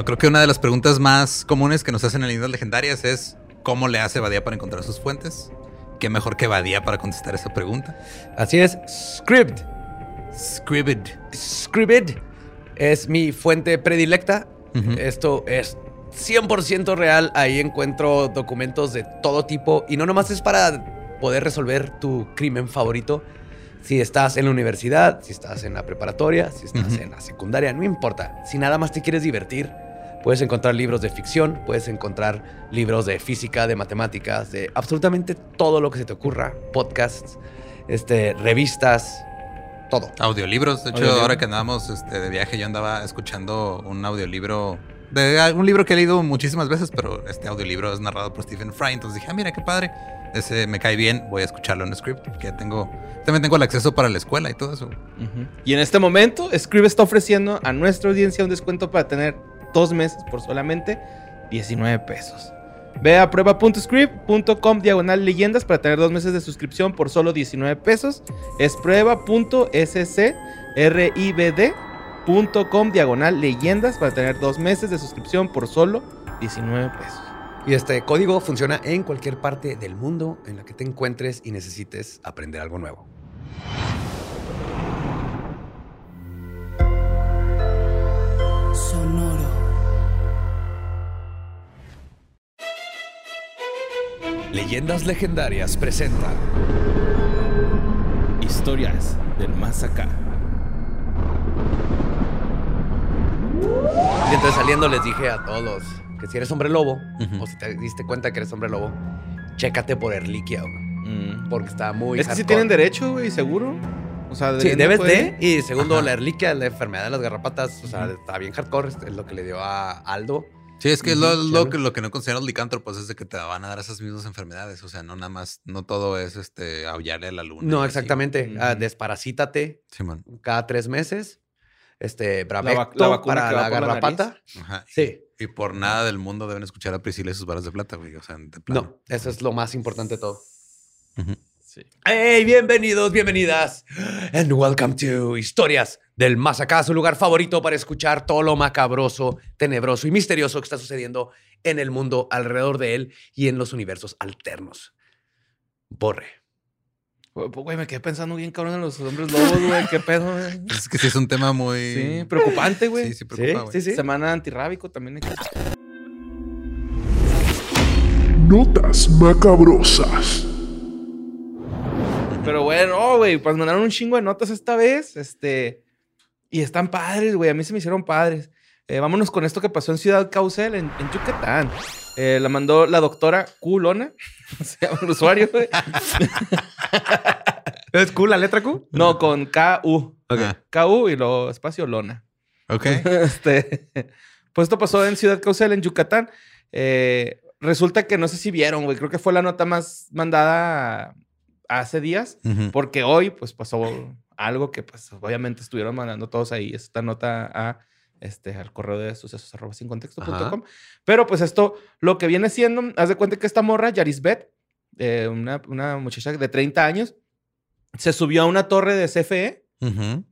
Bueno, creo que una de las preguntas más comunes que nos hacen en líneas legendarias es ¿cómo le hace Badía para encontrar sus fuentes? ¿Qué mejor que Badía para contestar esa pregunta? Así es, Script. Scribd. Scribd es mi fuente predilecta. Esto es 100% real. Ahí encuentro documentos de todo tipo y no nomás es para poder resolver tu crimen favorito. Si estás en la universidad, si estás en la preparatoria, si estás en la secundaria, no importa. Si nada más te quieres divertir, puedes encontrar libros de ficción, puedes encontrar libros de física, de matemáticas, de absolutamente todo lo que se te ocurra, podcasts, este, revistas, todo. Audiolibros. De hecho, ahora que andábamos este, de viaje, yo andaba escuchando un audiolibro de un libro que he leído muchísimas veces, pero este audiolibro es narrado por Stephen Fry. Entonces dije, ah, mira qué padre. Ese me cae bien, voy a escucharlo en Script, porque tengo, también tengo el acceso para la escuela y todo eso. Y en este momento, Script está ofreciendo a nuestra audiencia un descuento para tener dos meses por solamente 19 pesos. Ve a prueba.script.com diagonal leyendas para tener dos meses de suscripción por solo 19 pesos. Es prueba.scribd.com diagonal leyendas para tener dos meses de suscripción por solo 19 pesos. Y este código funciona en cualquier parte del mundo en la que te encuentres y necesites aprender algo nuevo. Sonoro. Leyendas Legendarias presenta Historias del más acá. Y entonces saliendo les dije a todos que si eres hombre lobo, o si te diste cuenta que eres hombre lobo, chécate por Erliquia, Mm. porque está muy Es que sí hardcore. tienen derecho, güey, seguro. O sea, Sí, debes de. Y segundo, Ajá. la Erliquia, la enfermedad de las garrapatas, o sea, está bien hardcore, es lo que le dio a Aldo. Sí, es que lo, lo sí. que lo que no consideran los licántropos es de que te van a dar esas mismas enfermedades. O sea, no nada más, no todo es este aullarle a la luna. No, exactamente. Ujú. desparasítate Simón. cada tres meses. Este, Bravecto la vacuna para la por la garrapata. Ajá. Sí. Y por nada del mundo deben escuchar a Priscila y sus varas de plata, güey. O sea, de plano. No, eso es lo más importante de todo. Sí. ¡Hey! Bienvenidos, bienvenidas. And welcome to Historias del Más Acá, su lugar favorito para escuchar todo lo macabroso, tenebroso y misterioso que está sucediendo en el mundo alrededor de él y en los universos alternos. Borre. Güey, pues, me quedé pensando bien cabrón en los hombres lobos, güey. ¿Qué pedo, güey? Es que sí es un tema muy. Sí, preocupante, güey. Sí, sí, preocupa, sí, sí. Semana antirrábico también. hay que- Notas macabrosas. Pero bueno, no, güey, pues mandaron un chingo de notas esta vez. Este. Y están padres, güey. A mí se me hicieron padres. Eh, vámonos con esto que pasó en Ciudad Caucel, en, en Yucatán. Eh, la mandó la doctora Culona. Se llama el usuario, güey. ¿Es cool la letra Q? No, con K-U. Ok. K-U y luego espacio Lona. Ok. este, pues esto pasó en Ciudad Caucel, en Yucatán. Eh, resulta que no sé si vieron, güey. Creo que fue la nota más mandada hace días. Porque hoy, pues, pasó algo que, pues, obviamente estuvieron mandando todos ahí esta nota a, este, al correo de sucesos arroba sin contexto.com. Pero, pues, esto, lo que viene siendo, haz de cuenta que esta morra, Yarisbet, eh, una, una muchacha de 30 años, se subió a una torre de CFE,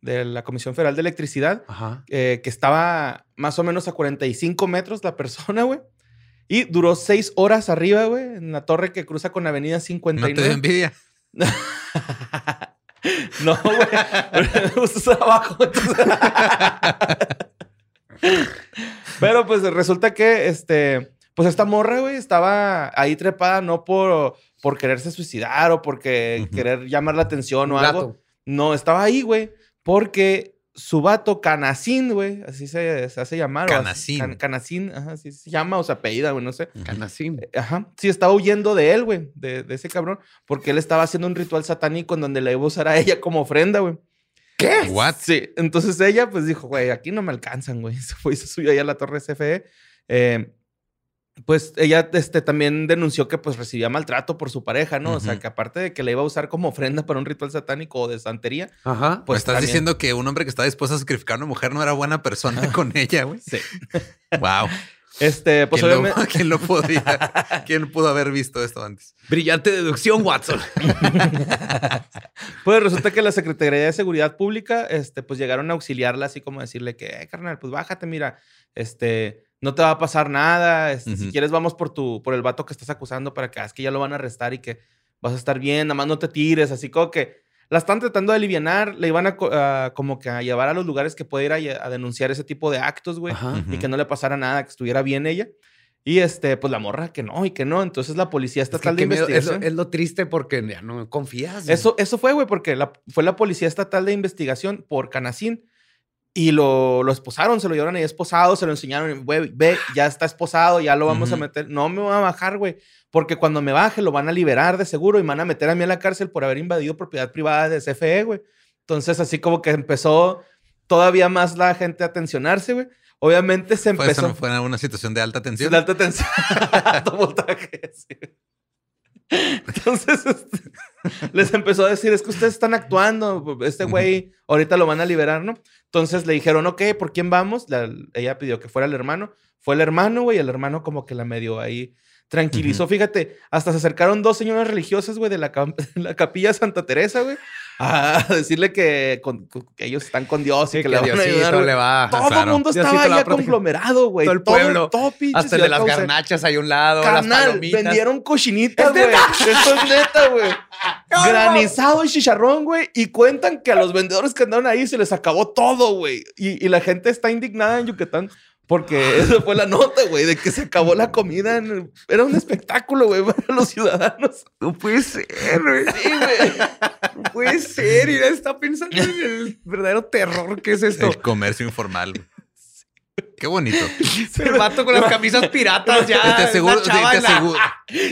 de la Comisión Federal de Electricidad, eh, que estaba más o menos a 45 metros la persona, güey. Y duró seis horas arriba, güey, en la torre que cruza con Avenida No 59. te dio envidia. No, güey. Justo está abajo. entonces- Pero pues resulta que este. Pues esta morra, güey, estaba ahí trepada no por, por quererse suicidar o porque querer llamar la atención o algo. No, estaba ahí, güey, porque su vato Canacín, güey, así se, se hace llamar. Canacín. Can- Canacín, ajá, así se llama o se apellida, güey, no sé. Canacín. Ajá. Sí, estaba huyendo de él, güey, de, de ese cabrón, porque él estaba haciendo un ritual satánico en donde le iba a usar a ella como ofrenda, güey. ¿Qué? What? Sí, entonces ella pues dijo, güey, aquí no me alcanzan, güey. Se fue y se subió allá a la torre CFE. Eh, pues ella este, también denunció que pues recibía maltrato por su pareja, ¿no? O sea, que aparte de que le iba a usar como ofrenda para un ritual satánico o de santería, Ajá. Pues estás también- diciendo que un hombre que está dispuesto a sacrificar a una mujer no era buena persona con ella, güey. Sí. Wow. Este, pues ¿Quién, lo, obviamente... quién lo podía? ¿Quién pudo haber visto esto antes? Brillante deducción, Watson. Pues resulta que la Secretaría de Seguridad Pública, este, pues llegaron a auxiliarla, así como decirle que, "Eh, carnal, pues bájate, mira, este, no te va a pasar nada. este, Si quieres, vamos por tu, por el vato que estás acusando para que, es que ya lo van a arrestar y que vas a estar bien, nada más no te tires, así como que la están tratando de alivianar, le iban a, co- a como que a llevar a los lugares que ir a, a denunciar ese tipo de actos, güey, Ajá. y que no le pasara nada, que estuviera bien ella. Y este, pues la morra que no y que no. Entonces la policía Es que estatal de miedo, es, lo, investigación. es lo triste porque ya no confías. güey. Eso, eso fue, güey, porque la- fue la Policía Estatal de Investigación por Canacín y lo, lo esposaron, se lo llevaron ahí esposado, se lo enseñaron, güey, ve, ya está esposado, ya lo vamos a meter. No me voy a bajar, güey, porque cuando me baje lo van a liberar de seguro y me van a meter a mí a la cárcel por haber invadido propiedad privada de CFE, güey. Entonces, así como que empezó todavía más la gente a tensionarse, güey. Obviamente se Fue, empezó. eso fue una situación de alta tensión. De alta tensión. Alto voltaje, sí. Entonces, este, les empezó a decir, es que ustedes están actuando, este güey ahorita lo van a liberar, ¿no? Entonces le dijeron, ok, ¿por quién vamos? La- ella pidió que fuera el hermano. Fue el hermano, güey, el hermano como que la medio ahí tranquilizó. Fíjate, hasta se acercaron dos señoras religiosas, güey, de la, la capilla Santa Teresa, güey, a decirle que, con- que ellos están con Dios y Sí, que, le van a Diosito ayudar. le va. Todo el mundo Diosito estaba la va ahí a proteger. conglomerado, güey. Todo el pueblo. Todo, pinche Hasta el de las garnachas hay a un lado, las Carnal, palomitas. vendieron cochinitas, ¿Es güey. Esto es neta, güey. Granizado y chicharrón, güey. Y cuentan que a los vendedores que andaron ahí se les acabó todo, güey. Y, y la gente está indignada en Yucatán porque esa fue la nota, güey, de que se acabó la comida. en el- Era un espectáculo, güey, para los ciudadanos. No puede ser, güey. Sí, güey. No puede ser. Y ya está pensando en el verdadero terror que es esto. El comercio informal. Qué bonito. El vato con las camisas piratas ya. te aseguro, sí, te aseguro,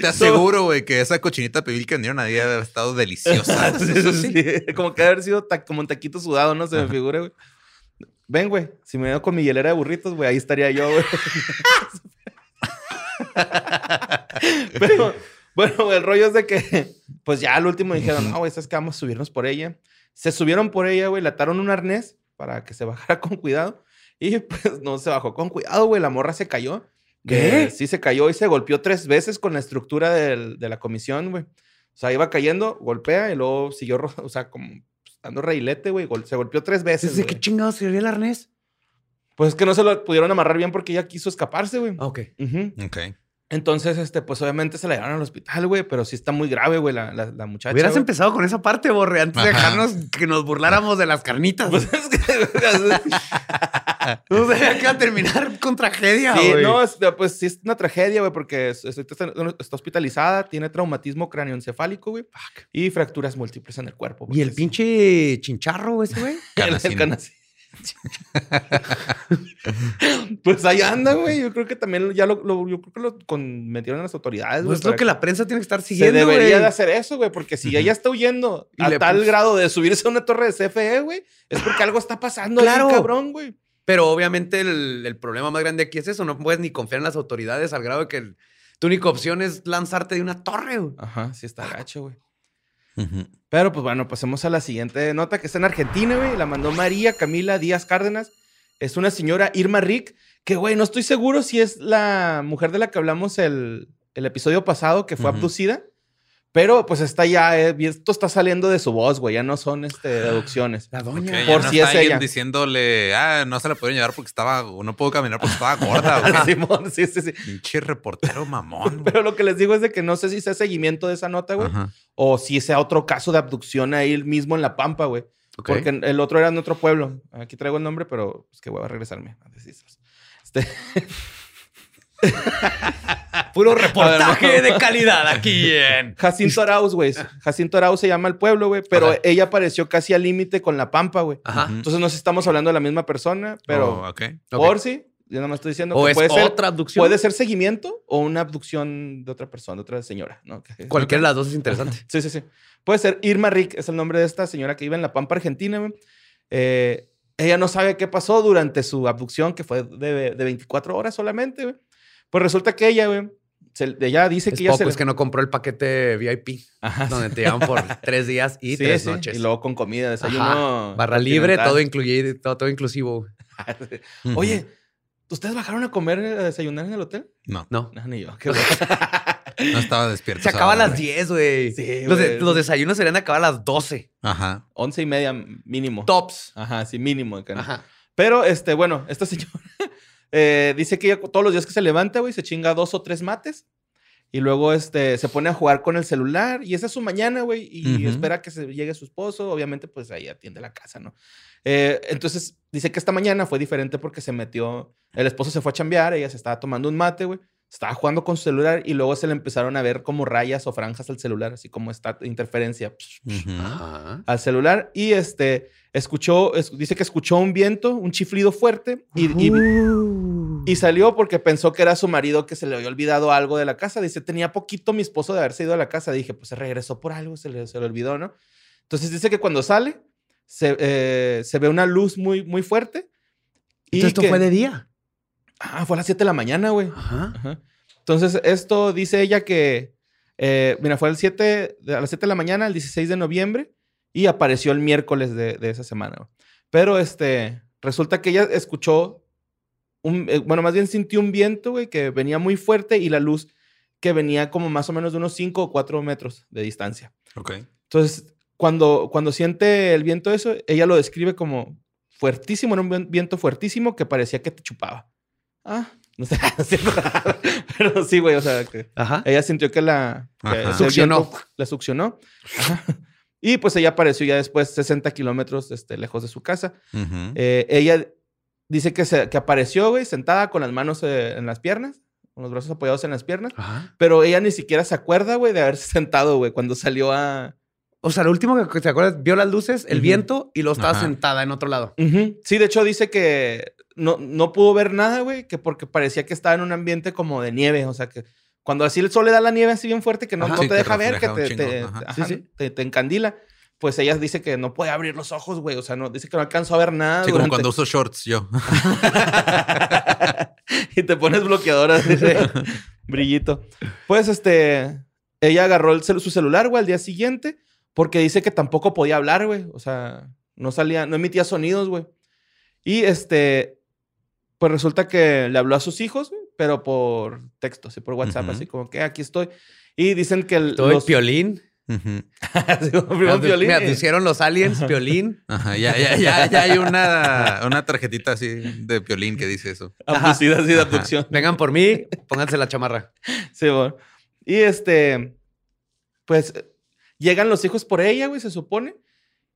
te aseguro, güey, que esa cochinita pibil que vendieron haber estado deliciosa. Eso sí. Como que haber sido ta- como un taquito sudado, no se me figura, güey. Ven, güey. Si me veo con mi hielera de burritos, güey, ahí estaría yo, güey. Pero, bueno, el rollo es de que, pues ya al último dijeron, no, güey, ¿sabes que Vamos a subirnos por ella. Se subieron por ella, güey, le ataron un arnés para que se bajara con cuidado. Y pues no se bajó con cuidado, güey. La morra se cayó. ¿Qué? Eh, sí, se cayó y se golpeó tres veces con la estructura del- de la comisión, güey. O sea, iba cayendo, golpea y luego siguió, o sea, como dando reilete, güey. gol- Se golpeó tres veces. ¿Desde güey. qué chingados sería el arnés? Pues es que no se lo pudieron amarrar bien porque ella quiso escaparse, güey. Ok. Ok. Entonces, este, pues obviamente se la llevaron al hospital, güey, pero sí está muy grave, güey, la, la, la muchacha. Hubieras güey. empezado con esa parte, Borre, antes de dejarnos que nos burláramos de las carnitas. Pues es que, no sabía que iba a terminar con tragedia, sí, güey. no, es- pues sí es una tragedia, güey, porque es- es- está, está hospitalizada, tiene traumatismo cráneoencefálico, güey, y fracturas múltiples en el cuerpo. ¿Y el pinche chincharro ese, güey? el- canacín. pues ahí anda, güey. Yo creo que también ya lo, lo- yo creo que lo con- metieron las autoridades, No güey. es lo que la prensa tiene que estar Se siguiendo, debería güey. de hacer eso, güey, porque si ella está huyendo Y a tal grado de subirse a una torre de CFE, güey, es porque algo está pasando ahí, Claro. cabrón, güey. Pero obviamente el, el problema más grande aquí es eso. No puedes ni confiar en las autoridades al grado de que el- tu única opción es lanzarte de una torre, güey. Ajá, sí está gacho, güey. Pero pues bueno, pasemos a la siguiente nota que está en Argentina, güey. La mandó María Camila Díaz Cárdenas. Es una señora Irma Rick, que, güey, no estoy seguro si es la mujer de la que hablamos el, el episodio pasado, que fue abducida. Pero pues está ya, eh, esto está saliendo de su voz, güey. Ya no son este, deducciones. La doña. Por no si está es alguien ella. diciéndole, ah, no se la pudieron llevar porque estaba, no puedo caminar porque estaba gorda. güey. Simón, sí, sí, sí. Pinche reportero mamón. güey. Pero lo que les digo es de que no sé si sea seguimiento de esa nota, güey. Ajá. O si sea otro caso de abducción ahí mismo en La Pampa, güey. Porque el otro era en otro pueblo. Aquí traigo el nombre, pero es que voy a regresarme. Este, Puro ver, reportaje no. de calidad aquí en... Jacinto Arauz, güey. Jacinto Arauz se llama el pueblo, güey. Pero Ajá. ella apareció casi al límite con La Pampa, güey. Entonces no sé si estamos hablando de la misma persona, pero Oh, si, yo nada más estoy diciendo O que es puede ser, otra abducción. puede ser seguimiento o una abducción de otra persona, de otra señora, ¿no? Cualquiera de las dos es interesante. Sí, sí, sí. Puede ser Irma Rick, es el nombre de esta señora que vive en La Pampa, Argentina. güey. Eh, ella no sabe qué pasó durante su abducción, que fue de, de 24 horas solamente. güey. Pues resulta que ella, güey, se- ella dice Es que ella poco, se... es que no compró el paquete VIP, Ajá, donde te llevan por tres días y sí, tres sí, noches. Y luego con comida, desayuno. Ajá. Barra libre, todo incluido, todo, todo inclusivo. Oye, ¿ustedes bajaron a comer, a desayunar en el hotel? No, No. No, ni yo. Qué no estaba despierto. Se acaba a las güey. 10, güey. Sí, los, de- güey. los desayunos serían de acabar a las 12. Ajá. Once y media mínimo. Tops. Ajá, sí, mínimo. acá, ¿no? Ajá. Pero, este, bueno, esta señora Eh, dice que ella todos los días que se levanta, güey, se chinga dos o tres mates. Y luego este, se pone a jugar con el celular. Y esa es su mañana, güey. Y espera que se llegue su esposo. Obviamente, pues ahí atiende la casa, ¿no? Eh, entonces, dice que esta mañana fue diferente porque se metió. El esposo se fue a chambear. Ella se estaba tomando un mate, güey. Estaba jugando con su celular. Y luego se le empezaron a ver como rayas o franjas al celular. Así como esta interferencia al celular. Y este, escuchó, es- dice que escuchó un viento, un chiflido fuerte. Y, y- Uh. y salió porque pensó que era su marido que se le había olvidado algo de la casa. Dice, tenía poquito mi esposo de haberse ido a la casa. Dije, pues se regresó por algo, se le, se le olvidó, ¿no? Entonces dice que cuando sale, se, eh, se ve una luz muy, muy fuerte. Y Entonces, esto que- fue de día. Ah, fue a las 7 de la mañana, güey. Ajá. Ajá. Entonces, esto dice ella que, eh, mira, fue el 7, de- a las 7 de la mañana, el 16 de noviembre, y apareció el miércoles de, de esa semana. güey. Pero, este, resulta que ella escuchó, un, eh, bueno, más bien sintió un viento, güey, que venía muy fuerte y la luz que venía como más o menos de unos 5 o 4 metros de distancia. Ok. Entonces, cuando, cuando siente el viento eso, ella lo describe como fuertísimo, era un vien- viento fuertísimo que parecía que te chupaba. Ah, no sé, pero sí, güey, o sea, que Ajá. ella sintió que la que Succionó. viento La succionó. Ajá. Y pues ella apareció ya después 60 kilómetros este, lejos de su casa. Eh, ella dice que, se, que apareció, güey, sentada con las manos eh, en las piernas, con los brazos apoyados en las piernas. Ajá. Pero ella ni siquiera se acuerda, güey, de haberse sentado, güey, cuando salió a, O sea, lo último que te acuerdas, vio las luces, el viento y lo estaba Ajá. sentada en otro lado. Sí, de hecho dice que no, no pudo ver nada, güey, que porque parecía que estaba en un ambiente como de nieve, o sea que cuando así el sol le da la nieve así bien fuerte que no, Ajá. no Sí, te te deja ver, que te, te- ajá. ajá, Sí, sí. te- te encandila, pues ella dice que no puede abrir los ojos, güey, o sea, no, dice que no alcanzó a ver nada. Sí, como cuando uso shorts yo. y te pones bloqueador así de brillito. Pues este, ella agarró el cel- su celular, güey, al día siguiente, porque dice que tampoco podía hablar, güey. O sea, no salía, no emitía sonidos, güey. Y este, pues resulta que le habló a sus hijos, güey, pero por texto, así por WhatsApp, así como que aquí estoy. Y dicen que el, Todo el piolín. Violín. Me y- pusieron los aliens, piolín. Ajá, ya, ya, ya, ya hay una, una tarjetita así de piolín que dice eso. abducida así de abducción. Vengan por mí, pónganse la chamarra. Sí, bueno. Y este, pues llegan los hijos por ella, güey, se supone.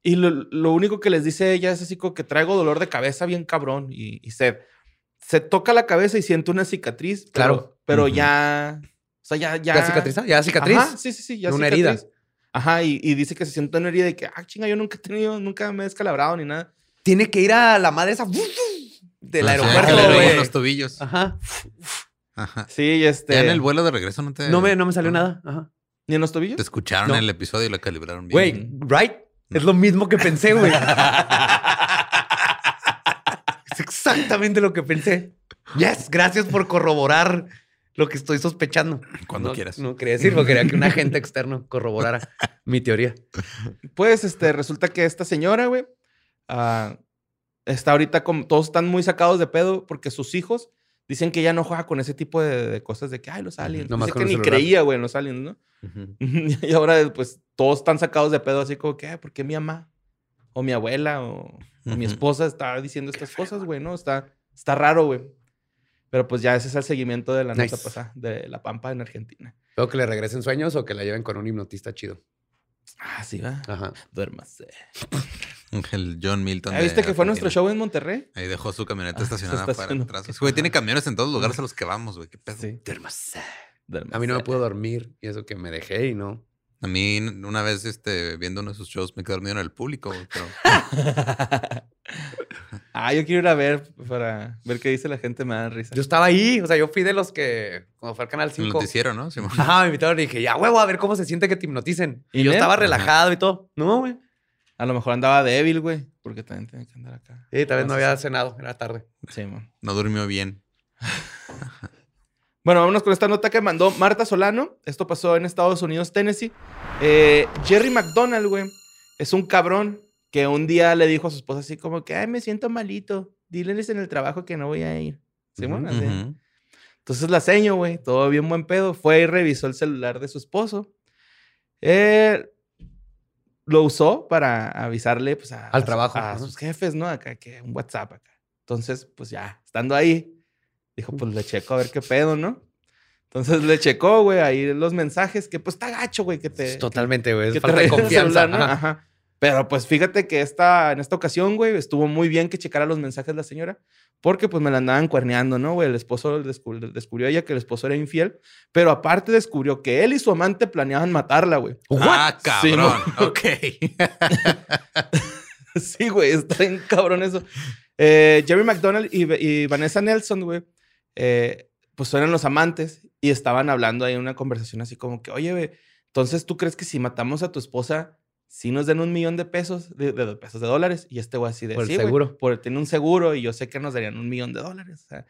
Y lo, lo único que les dice ella es así como que traigo dolor de cabeza bien cabrón y, y sed. Se toca la cabeza y siente una cicatriz. pero- Claro. Pero ya. O sea, ya. ¿Ya, ¿Ya cicatriza? ¿Ya cicatriz? Ajá, sí, sí, sí. Ya Una cicatriz. herida. Ajá, y, y dice que se siente una herida y que, ah, chinga, yo nunca he tenido, nunca me he descalabrado ni nada. Tiene que ir a la madre esa del Ajá, aeropuerto, güey. los tobillos. Ajá. Ajá. Sí, este. Ya en el vuelo de regreso no te. No me, no me salió nada. Ajá. ¿Ni en los tobillos? Te escucharon No. el episodio y lo calibraron bien. Güey, right? Es lo mismo que pensé, güey. es exactamente lo que pensé. Yes, gracias por corroborar lo que estoy sospechando. Cuando No- quieras. No quería decirlo, quería que un agente externo corroborara mi teoría. Pues este, resulta que esta señora, güey, ah, está ahorita como todos están muy sacados de pedo porque sus hijos dicen que ella no juega con ese tipo de, de cosas de que, ay, los aliens. Dice con que ni celular. creía, güey, en los aliens, ¿no? Y ahora, pues, todos están sacados de pedo así como que, "Ay, ¿por qué mi mamá? O mi abuela o, o mi esposa está diciendo estas cosas, güey, ¿no? Está, está raro, güey. Pero pues ya ese es el seguimiento de la nota pasada, de La Pampa en Argentina. ¿Tengo que le regresen sueños o que la lleven con un hipnotista chido? Ah, sí, va. Ajá. Duérmase. El John Milton. ¿Ya de viste que fue nuestro show en Monterrey? Ahí dejó su camioneta Ah, estacionada para atrás. Güey, tiene camiones en todos los lugares a los que vamos, güey. Qué pedo. Sí. A mí no me puedo dormir y eso que me dejé y no. A mí, una vez, este, viendo uno de sus shows, me quedé dormido en el público, güey, pero ah, yo quiero ir a ver para ver qué dice la gente, me da risa. Yo estaba ahí, o sea, yo fui de los que, cuando fue al Canal el 5. noticiero, ¿no? Simón. Ajá, me invitaron y dije, ya huevo, a ver cómo se siente que te hipnoticen. Y ¿Y yo estaba Ajá. relajado y todo. No, güey. A lo mejor andaba débil, güey, porque también tiene que andar acá. Sí, tal vez no había cenado, era tarde. Sí, man. No durmió bien. Bueno, vámonos con esta nota que mandó Marta Solano. Esto pasó en Estados Unidos, Tennessee. Eh, Jerry McDonald, güey, es un cabrón que un día le dijo a su esposa así como que, ay, me siento malito. Diles en el trabajo que no voy a ir. ¿Sí, bueno? Así. Entonces la seño, güey, todo bien buen pedo. Fue y revisó el celular de su esposo. Eh, lo usó para avisarle pues, a, Al trabajo, a sus jefes, ¿no? Acá, que un WhatsApp acá. Entonces, pues ya, estando ahí, Dijo, pues le checo a ver qué pedo, ¿no? Entonces le checó, güey, ahí los mensajes, que pues está gacho, güey, que te... Totalmente, güey. falta de confianza. celular, ¿no? Ajá. Ajá. Pero pues fíjate que esta, en esta ocasión, güey, estuvo muy bien que checara los mensajes la señora, porque pues me la andaban cuerneando, ¿no, güey? El esposo descu- descubrió ella que el esposo era infiel, pero aparte descubrió que él y su amante planeaban matarla, güey. Ah, cabrón. ok. Sí, güey, está bien cabrón eso. Eh, Jerry McDonald y, y Vanessa Nelson, güey, eh, pues eran los amantes y estaban hablando ahí en una conversación así como que, oye, güey, entonces tú crees que si matamos a tu esposa, sí nos den un millón de pesos, de, pesos de dólares? Y este güey así de, Por el "Sí, güey, seguro. por tiene un seguro y yo sé que nos darían un millón de dólares. o sea,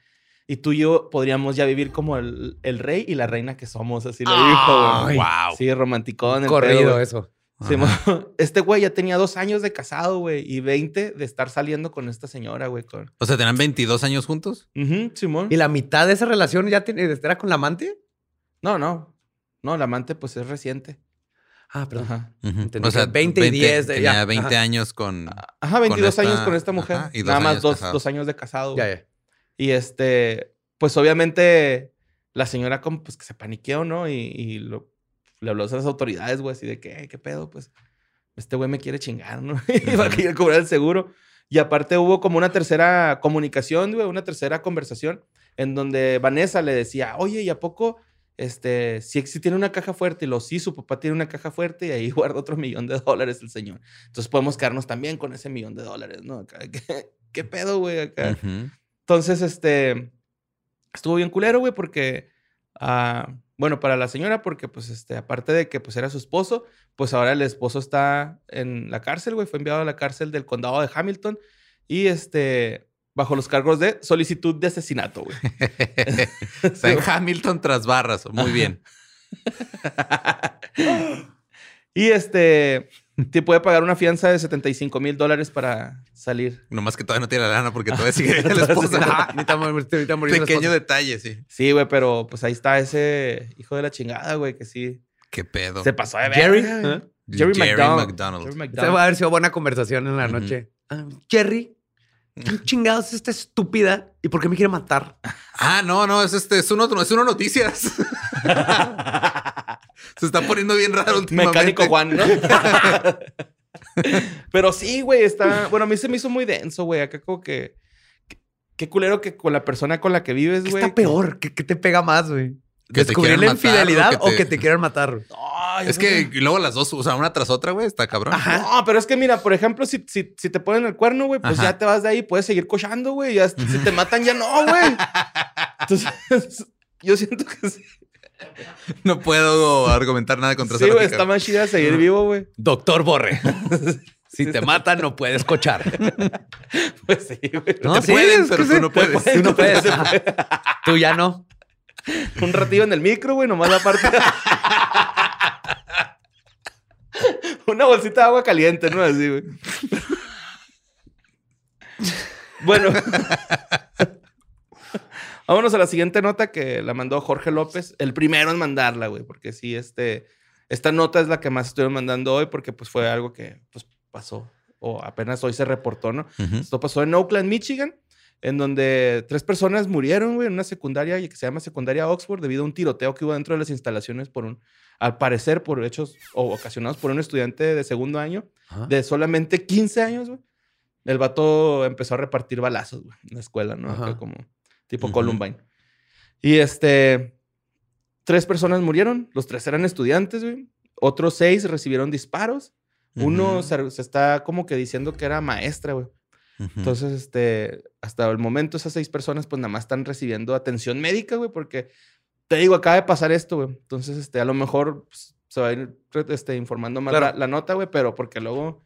y tú y yo podríamos ya vivir como el, el rey y la reina que somos, así le dijo, güey. wow. Sí, romanticón. el Corrido pedo, eso. Sí, este güey ya tenía dos años de casado, güey, y 20 de estar saliendo con esta señora, güey. Con... O sea, ¿tenían 22 años juntos? Ujú, Simón. ¿Y la mitad de esa relación ya tiene, era con la amante? No, no. No, la amante, pues es reciente. Ah, perdón. Ajá. Entendí que 20 y 10 de- tenía ya, 20 ajá. años con... Ajá, 22 esta- años con esta mujer. ajá, y Nada más dos, dos años de casado. Ya, ya. Y este, pues obviamente la señora como pues que se paniqueó, ¿no? Y, y lo- le habló a las autoridades, güey, así de que, "Eh, ¿qué pedo? Pues este güey me quiere chingar, ¿no? y va a querer cobrar el seguro. Y aparte hubo como una tercera comunicación, güey, una tercera conversación en donde Vanessa le decía, oye, ¿y a poco, este, si, si tiene una caja fuerte? Y lo sí, su papá tiene una caja fuerte y ahí guarda otro millón de dólares el señor. Entonces podemos quedarnos también con ese millón de dólares, ¿no? ¿Qué, qué pedo, güey? Acá. Entonces, este, estuvo bien culero, güey, porque, ah, bueno, para la señora, porque, pues, este, aparte de que, pues, era su esposo, pues ahora el esposo está en la cárcel, güey, fue enviado a la cárcel del condado de Hamilton y, este, bajo los cargos de solicitud de asesinato, güey. Está en Hamilton tras barras. Muy bien. y, este, te puede pagar una fianza de 75 mil dólares para salir. Nomás que todavía no tiene la lana porque todavía sigue la esposa. Pequeño detalle, sí. Sí, güey, pero, pues, ahí está ese hijo de la chingada, güey, que sí Qué pedo. se pasó de Jerry, verga, güey. ¿eh? Jerry, Jerry McDonald. McDonald. Jerry McDonald. va a haber sido buena conversación en la noche. Ah, Jerry, ¿quién chingados es esta estúpida? ¿Y por qué me quiere matar? Ah, no, no, es este, es uno, es uno noticias. Se está poniendo bien raro últimamente. Mecánico Juan, ¿no? Pero sí, güey, está. Bueno, a mí se me hizo muy denso, güey. Acá como que. que- Qué culero que con la persona con la que vives, ¿Qué güey. está peor? ¿Qué, qué te pega más, güey? Que ¿Descubrir la infidelidad o que o que te- te quieran matar? No, Es que luego las dos, o sea, una tras otra, güey, está cabrón. No, pero es que mira, por ejemplo, si, si, si te ponen el cuerno, güey, pues Ajá. ya te vas de ahí, puedes seguir cochando, güey. Ya, si te matan, ya no, güey. Entonces, yo siento que sí. No puedo argumentar nada contra Sí, esa güey, está más chida seguir vivo, güey. Doctor Borre. si te matan, no puedes cochar. Pues sí, güey. No, Te sí, pueden, pero tú sí. no puedes. Tú no puedes. Tú ya no. Un ratillo en el micro, güey, nomás la parte. Una bolsita de agua caliente, ¿no? Así, güey. bueno. Vámonos a la siguiente nota que la mandó Jorge López. El primero en mandarla, güey, porque sí, este. Esta nota es la que más estuvieron mandando hoy porque pues fue algo que pues pasó o apenas hoy se reportó, ¿no? Esto pasó en Oakland, Michigan, en donde tres personas murieron, güey, en una secundaria que se llama Secundaria Oxford debido a un tiroteo que hubo dentro de las instalaciones por un, al parecer, por hechos o ocasionados por un estudiante de segundo año de solamente 15 años, güey. El vato empezó a repartir balazos, güey, en la escuela, ¿no? Acá como tipo. Columbine. Y este, tres personas murieron, los tres eran estudiantes, güey. Otros seis recibieron disparos. Uno se está como que diciendo que era maestra, güey. Entonces, este, hasta el momento esas seis personas pues nada más están recibiendo atención médica, güey, porque te digo, acaba de pasar esto, güey. Entonces, este, a lo mejor pues, se va a ir este, informando más Claro. la, la nota, güey, pero porque luego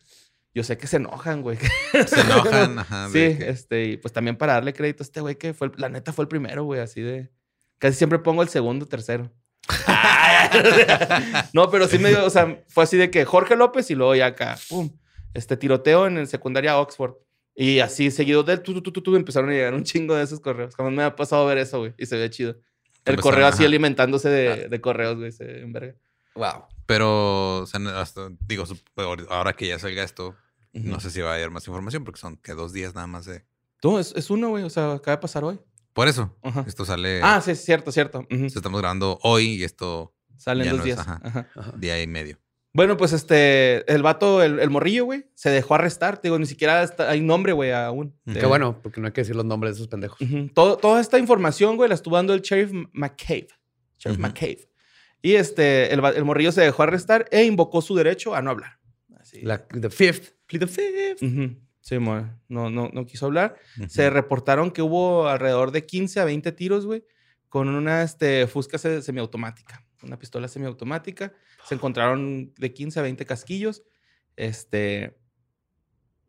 yo sé que se enojan, güey. se enojan. Ajá, sí, que- este, y pues también para darle crédito a este güey que fue, el- la neta fue el primero, güey, así de... Casi siempre pongo el segundo, tercero. no, pero sí me dio, o sea, fue así de que Jorge López y luego ya acá, pum, este tiroteo en el secundaria Oxford. Y así seguido de él, tu, tu, tu, tu, empezaron a llegar un chingo de esos correos. Jamás me ha pasado ver eso, güey, y se ve chido. El correo así alimentándose de, de correos, güey, se ve en verga. Wow. Pero, o sea, hasta, digo, sup- ahora que ya salga esto, no sé si va a haber más información porque son que dos días nada más de. No, es, es uno, güey, o sea, acaba de pasar hoy. Por eso, Ajá. esto sale. Ah, sí, es cierto, cierto. Estamos grabando hoy y esto Salen ya dos no es, días. ajá. Ajá. día y medio. Bueno, pues este, el vato, el, el morrillo, güey, se dejó arrestar. Te digo, ni siquiera está- hay nombre, güey, aún. Qué De- Qué bueno, porque no hay que decir los nombres de esos pendejos. Todo- toda esta información, güey, la estuvo dando el sheriff McCabe. Sheriff. McCabe. Y este, el, el morrillo se dejó arrestar e invocó su derecho a no hablar. Así. La, the fifth. The fifth. Sí, no, no, no quiso hablar. Se reportaron que hubo alrededor de 15 a 20 tiros, güey, con una este, fusca se- semiautomática, una pistola semiautomática. Se encontraron de 15 a 20 casquillos. Este,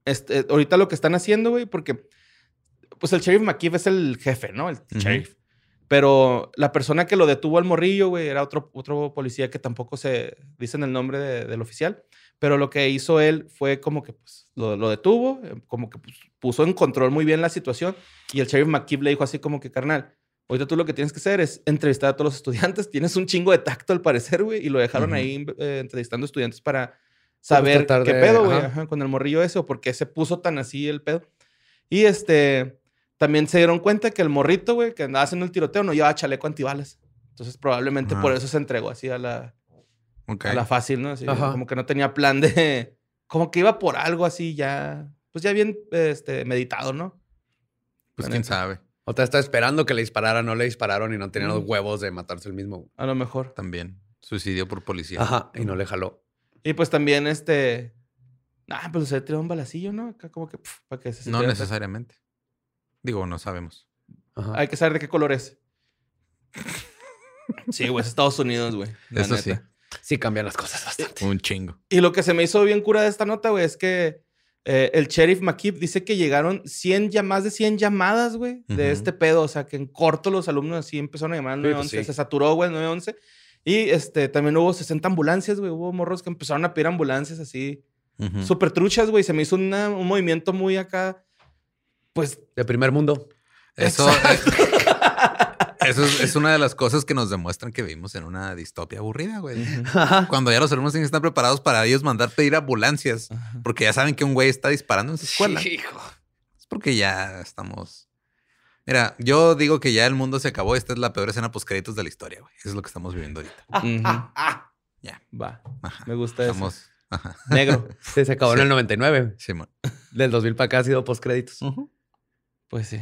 este, ahorita lo que están haciendo, güey, porque pues el sheriff McKeeve es el jefe, ¿no? El sheriff. Pero la persona que lo detuvo al morrillo, güey, era otro, otro policía que tampoco se dicen el nombre de- del oficial. Pero lo que hizo él fue como que pues, lo, lo detuvo, eh, como que pues, puso en control muy bien la situación. Y el sheriff McKeeve le dijo así como que, carnal, ahorita tú lo que tienes que hacer es entrevistar a todos los estudiantes. Tienes un chingo de tacto al parecer, güey. Y lo dejaron ahí eh, entrevistando estudiantes para saber qué de- pedo, güey, ajá. ajá, con el morrillo ese o por qué se puso tan así el pedo. Y este, también se dieron cuenta que el morrito, güey, que andaba haciendo el tiroteo no llevaba chaleco antibalas. Entonces probablemente Ajá. por eso se entregó así a la, a la fácil, ¿no? Así, como que no tenía plan de... Como que iba por algo así ya... Pues ya bien este, meditado, ¿no? Pues la quién sabe. Otra estaba esperando que le dispararan, no le dispararon y no tenían los Mm. huevos de matarse el mismo. A lo mejor. También. Suicidio por policía. Ajá, y no le jaló. Y pues también este... Ah, pues se tiró un balacillo, ¿no? Acá como que... pf, para que se No necesariamente. Digo, no sabemos. Ajá. Hay que saber de qué color es. Sí, güey, es Estados Unidos, güey. Eso sí. Sí cambian las cosas bastante. Un chingo. Y lo que se me hizo bien cura de esta nota, güey, es que eh, el sheriff McKeep dice que llegaron 100, ya- más de 100 llamadas, güey, de este pedo. O sea, que en corto los alumnos así empezaron a llamar al Sí, pues 911. sí. Se saturó, güey, el 911. Y este, también hubo 60 ambulancias, güey. Hubo morros que empezaron a pedir ambulancias así, Ujú. súper truchas, güey. Se me hizo una- un movimiento muy acá, pues... De primer mundo. Eso, eso es, es una de las cosas que nos demuestran que vivimos en una distopia aburrida, güey. Ajá. Cuando ya los alumnos tienen que estar preparados para ellos mandar pedir ambulancias, Ajá. porque ya saben que un güey está disparando en su escuela. Hijo. Es porque ya estamos. Mira, yo digo que ya el mundo se acabó. Esta es la peor escena post créditos de la historia, güey. Eso es lo que estamos viviendo ahorita. Ya. Va, me gusta eso. Ajá. Negro. Sí, se acabó en Sí. el 99. Simón. Del 2000 para acá ha sido postcréditos. Pues sí.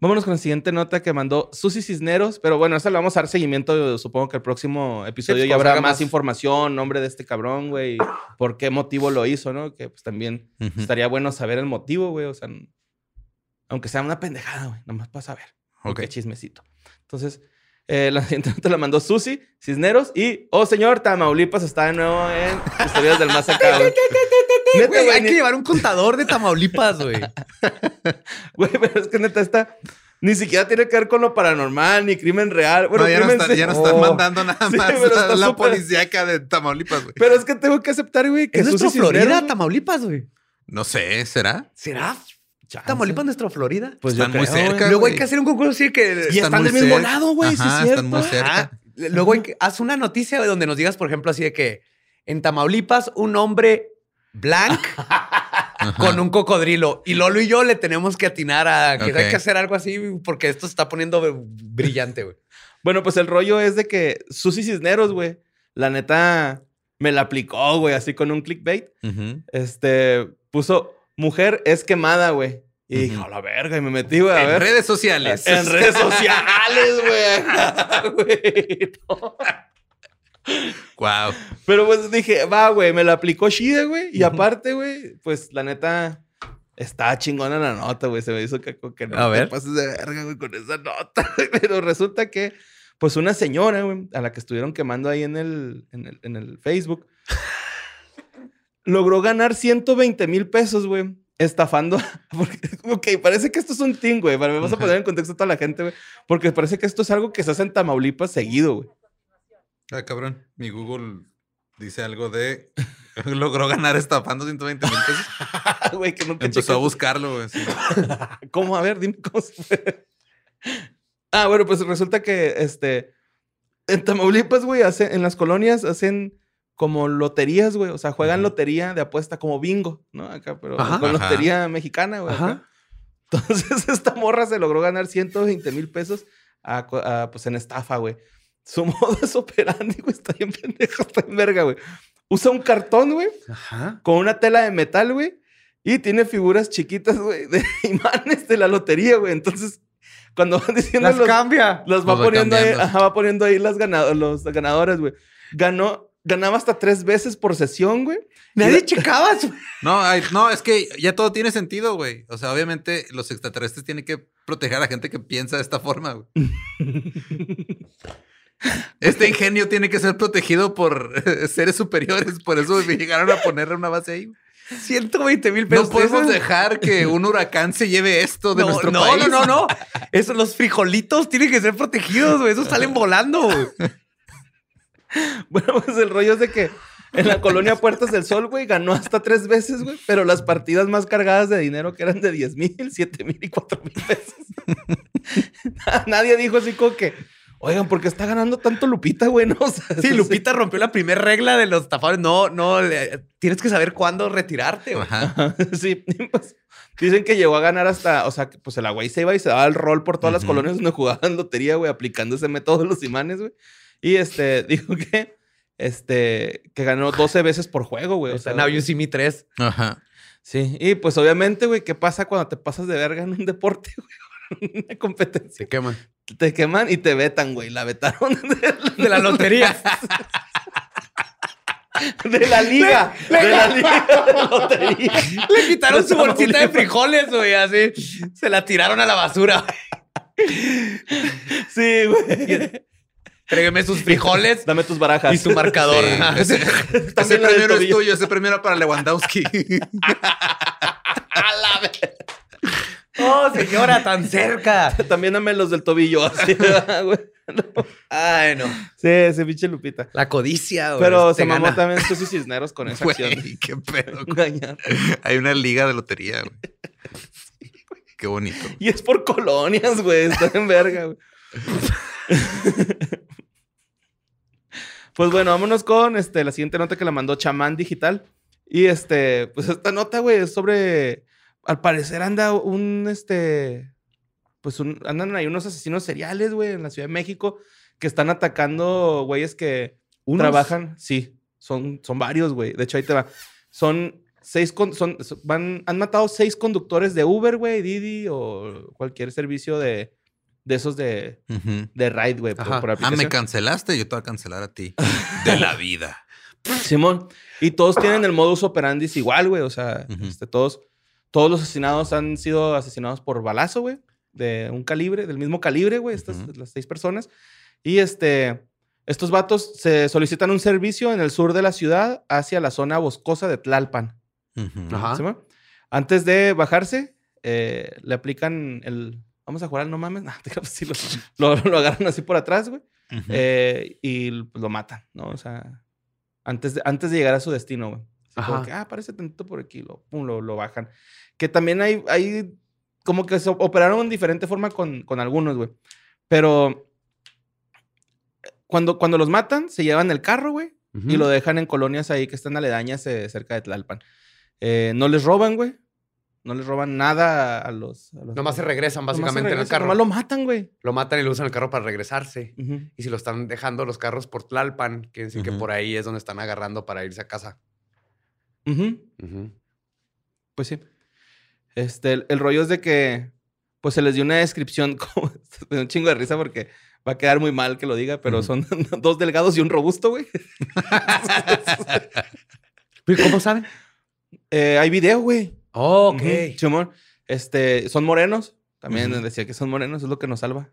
Vámonos con la siguiente nota que mandó Susi Cisneros, pero bueno, esa le vamos a dar seguimiento. Supongo que el próximo episodio pues, ya habrá más, información, nombre de este cabrón, güey, por qué motivo lo hizo, ¿no? Que pues también estaría bueno saber el motivo, güey, o sea, aunque sea una pendejada, güey, nomás para saber. Ok. Qué chismecito. Entonces, eh, la siguiente nota la mandó Susi Cisneros y, oh señor, Tamaulipas está de nuevo en Historias del Más Acá. Neta, Güey, hay ni- que llevar un contador de Tamaulipas, güey. Güey, pero es que neta está. Ni siquiera tiene que ver con lo paranormal, ni crimen real. Bueno, no, ya, no crimen está- se- ya no están Oh. mandando nada Sí, más pero está a la súper- policíaca de Tamaulipas, güey. Pero es que tengo que aceptar, güey, que Es nuestro Florida, Tamaulipas, güey. No sé, ¿será? ¿Será? Chance. Tamaulipas, nuestro Florida. Pues yo Están muy creo, cerca, Luego hay que hacer un concurso así que. Y están del mismo cerca. lado, güey, sí Ajá, es están muy cierto. cerca. Ah, luego hay que, haz una noticia donde nos digas, por ejemplo, así de que en Tamaulipas un hombre blanco Ajá. con un cocodrilo y Lolo y yo le tenemos que atinar a que hay que hacer algo así porque esto se está poniendo brillante, güey. Bueno, pues el rollo es de que Susi Cisneros, güey, la neta me la aplicó, güey, así con un clickbait. Este puso mujer es quemada, güey. Y dije, a la verga, y me metí, güey, a En ver. redes sociales. En redes sociales, güey. Wow. Pero pues dije, va, güey, me la aplicó Shida, güey. Y aparte, güey, pues la neta, está chingona la nota, güey. Se me hizo que, que no A te ver. pases de verga, güey, con esa nota. Pero resulta que, pues una señora, güey, a la que estuvieron quemando ahí en el, en el, en el Facebook, logró ganar 120 mil pesos, güey. Estafando. Porque, ok, parece que esto es un ting, güey. Vamos a poner en contexto a toda la gente, güey. Porque parece que esto es algo que se hace en Tamaulipas seguido, güey. Ah, cabrón. Mi Google dice algo de. Logró ganar estafando 120 mil pesos. Güey, que nunca Empezó a buscarlo, güey. sí. ¿Cómo? A ver, dime cómo se fue. Ah, bueno, pues resulta que este. En Tamaulipas, güey, hace- en las colonias hacen como loterías, güey. O sea, juegan Ujú. lotería de apuesta como bingo, ¿no? Acá, pero Ajá. con Ajá. lotería mexicana, güey. Ajá. Entonces, esta morra se logró ganar 120 mil pesos a a, pues, en estafa, güey. Su modo es operandi, güey. Está bien pendejo, está en verga, güey. Usa un cartón, güey, Ajá. con una tela de metal, güey. Y tiene figuras chiquitas, güey, de imanes de la lotería, güey. Entonces, cuando van diciendo Las los, cambia. las va Los va poniendo ahí, ajá, va poniendo ahí las, ganado- los ganadoras, güey. Ganó, ganaba hasta tres veces por sesión, güey. Nadie checaba su... No, ay, no, es que ya todo tiene sentido, güey. O sea, obviamente los extraterrestres tienen que proteger a la gente que piensa de esta forma, güey. Este ingenio tiene que ser protegido por eh, seres superiores, por eso llegaron a ponerle una base ahí. güey. 120 mil pesos. No podemos Eso- dejar que un huracán se lleve esto de no, nuestro no, país. No, no, no. Eso, los frijolitos tienen que ser protegidos, güey. Esos salen volando, güey. Bueno, pues el rollo es de que en la colonia Puertas del Sol, güey, ganó hasta tres veces, güey. Pero las partidas más cargadas de dinero, que eran de 10 mil, 7 mil y 4 mil pesos. Nadie dijo así como que, oigan, ¿por qué está ganando tanto Lupita, güey? No, o sea, Sí, Lupita rompió la primera regla de los estafadores. No, no, le- tienes que saber cuándo retirarte, güey. Ajá. Sí, pues, dicen que llegó a ganar hasta, o sea, que pues el güey se iba y se daba el rol por todas las colonias donde jugaban lotería, güey, aplicando ese método de los imanes, güey. Y este, dijo que, este, que ganó 12 veces por juego, güey. O sea, Now You See Me 3. Ajá. sí, y pues obviamente, güey, ¿qué pasa cuando te pasas de verga en un deporte, güey? Una competencia. Se queman. Te queman y te vetan, güey. La vetaron de, De la lotería. de la liga. de la liga de lotería. Le quitaron su bolsita de frijoles, güey. Así. Se la tiraron a la basura. Sí, güey. Trégueme sus frijoles Dame tus barajas. y su marcador. Sí, Ajá. ese, ese no es tuyo, ese premio era para Lewandowski. A la vez. Oh, señora, tan cerca. También dame los del tobillo. Así, güey. Ay, no. Sí, ese pinche Lupita. La codicia, güey. Pero se mamó gana. también Susi Cisneros con esa acción. Güey, qué pedo. engañar. Hay una liga de lotería, güey. Qué bonito. Y es por colonias, güey. Está en verga, güey. Pues bueno, vámonos con este, la siguiente nota que la mandó Chamán Digital. Y este, pues esta nota, güey, es sobre. Al parecer anda un este. Pues un- andan ahí unos asesinos seriales, güey, en la Ciudad de México, que están atacando güeyes que ¿Unos? trabajan. Sí, son, son varios, güey. De hecho, ahí te va. Son seis. con- son, son- van, han matado seis conductores de Uber, güey, Didi o cualquier servicio de, de esos de, Ujú. de ride, güey, por, por Ah, me cancelaste, yo te voy a cancelar a ti. De la vida. Simón. Y todos tienen el modus operandi igual, güey. O sea, este, todos, todos los asesinados han sido asesinados por balazo, güey. De un calibre, del mismo calibre, güey. Estas, las seis personas. Y este, estos vatos se solicitan un servicio en el sur de la ciudad hacia la zona boscosa de Tlalpan. Ajá. Simón. Antes de bajarse, eh, le aplican el. Vamos a jugar al no mames. No, sí, lo, lo- lo agarran así por atrás, güey. Eh, y pues, lo matan, ¿no? O sea, antes de, antes de llegar a su destino, güey. Así como Ajá. que, ah, parece tantito por aquí, lo, pum, lo, lo bajan. Que también hay, hay como que se operaron en diferente forma con, con algunos, güey. Pero cuando, cuando los matan, se llevan el carro, güey, y lo dejan en colonias ahí que están aledañas eh, cerca de Tlalpan. Eh, no les roban, güey. No les roban nada a los... a los- Nomás se regresan se básicamente en el carro. nomás lo matan, güey. Lo matan y lo usan el carro para regresarse. Y si lo están dejando los carros por Tlalpan, quiere decir que por ahí es donde están agarrando para irse a casa. Pues sí. Este, el, el rollo es de que, pues se les dio una descripción, como, un chingo de risa porque va a quedar muy mal que lo diga, pero son dos delgados y un robusto, güey. ¿Y cómo saben? Eh, hay video, güey. Ok. Ujú, Simón. Este, son morenos. También decía que son morenos, es lo que nos salva.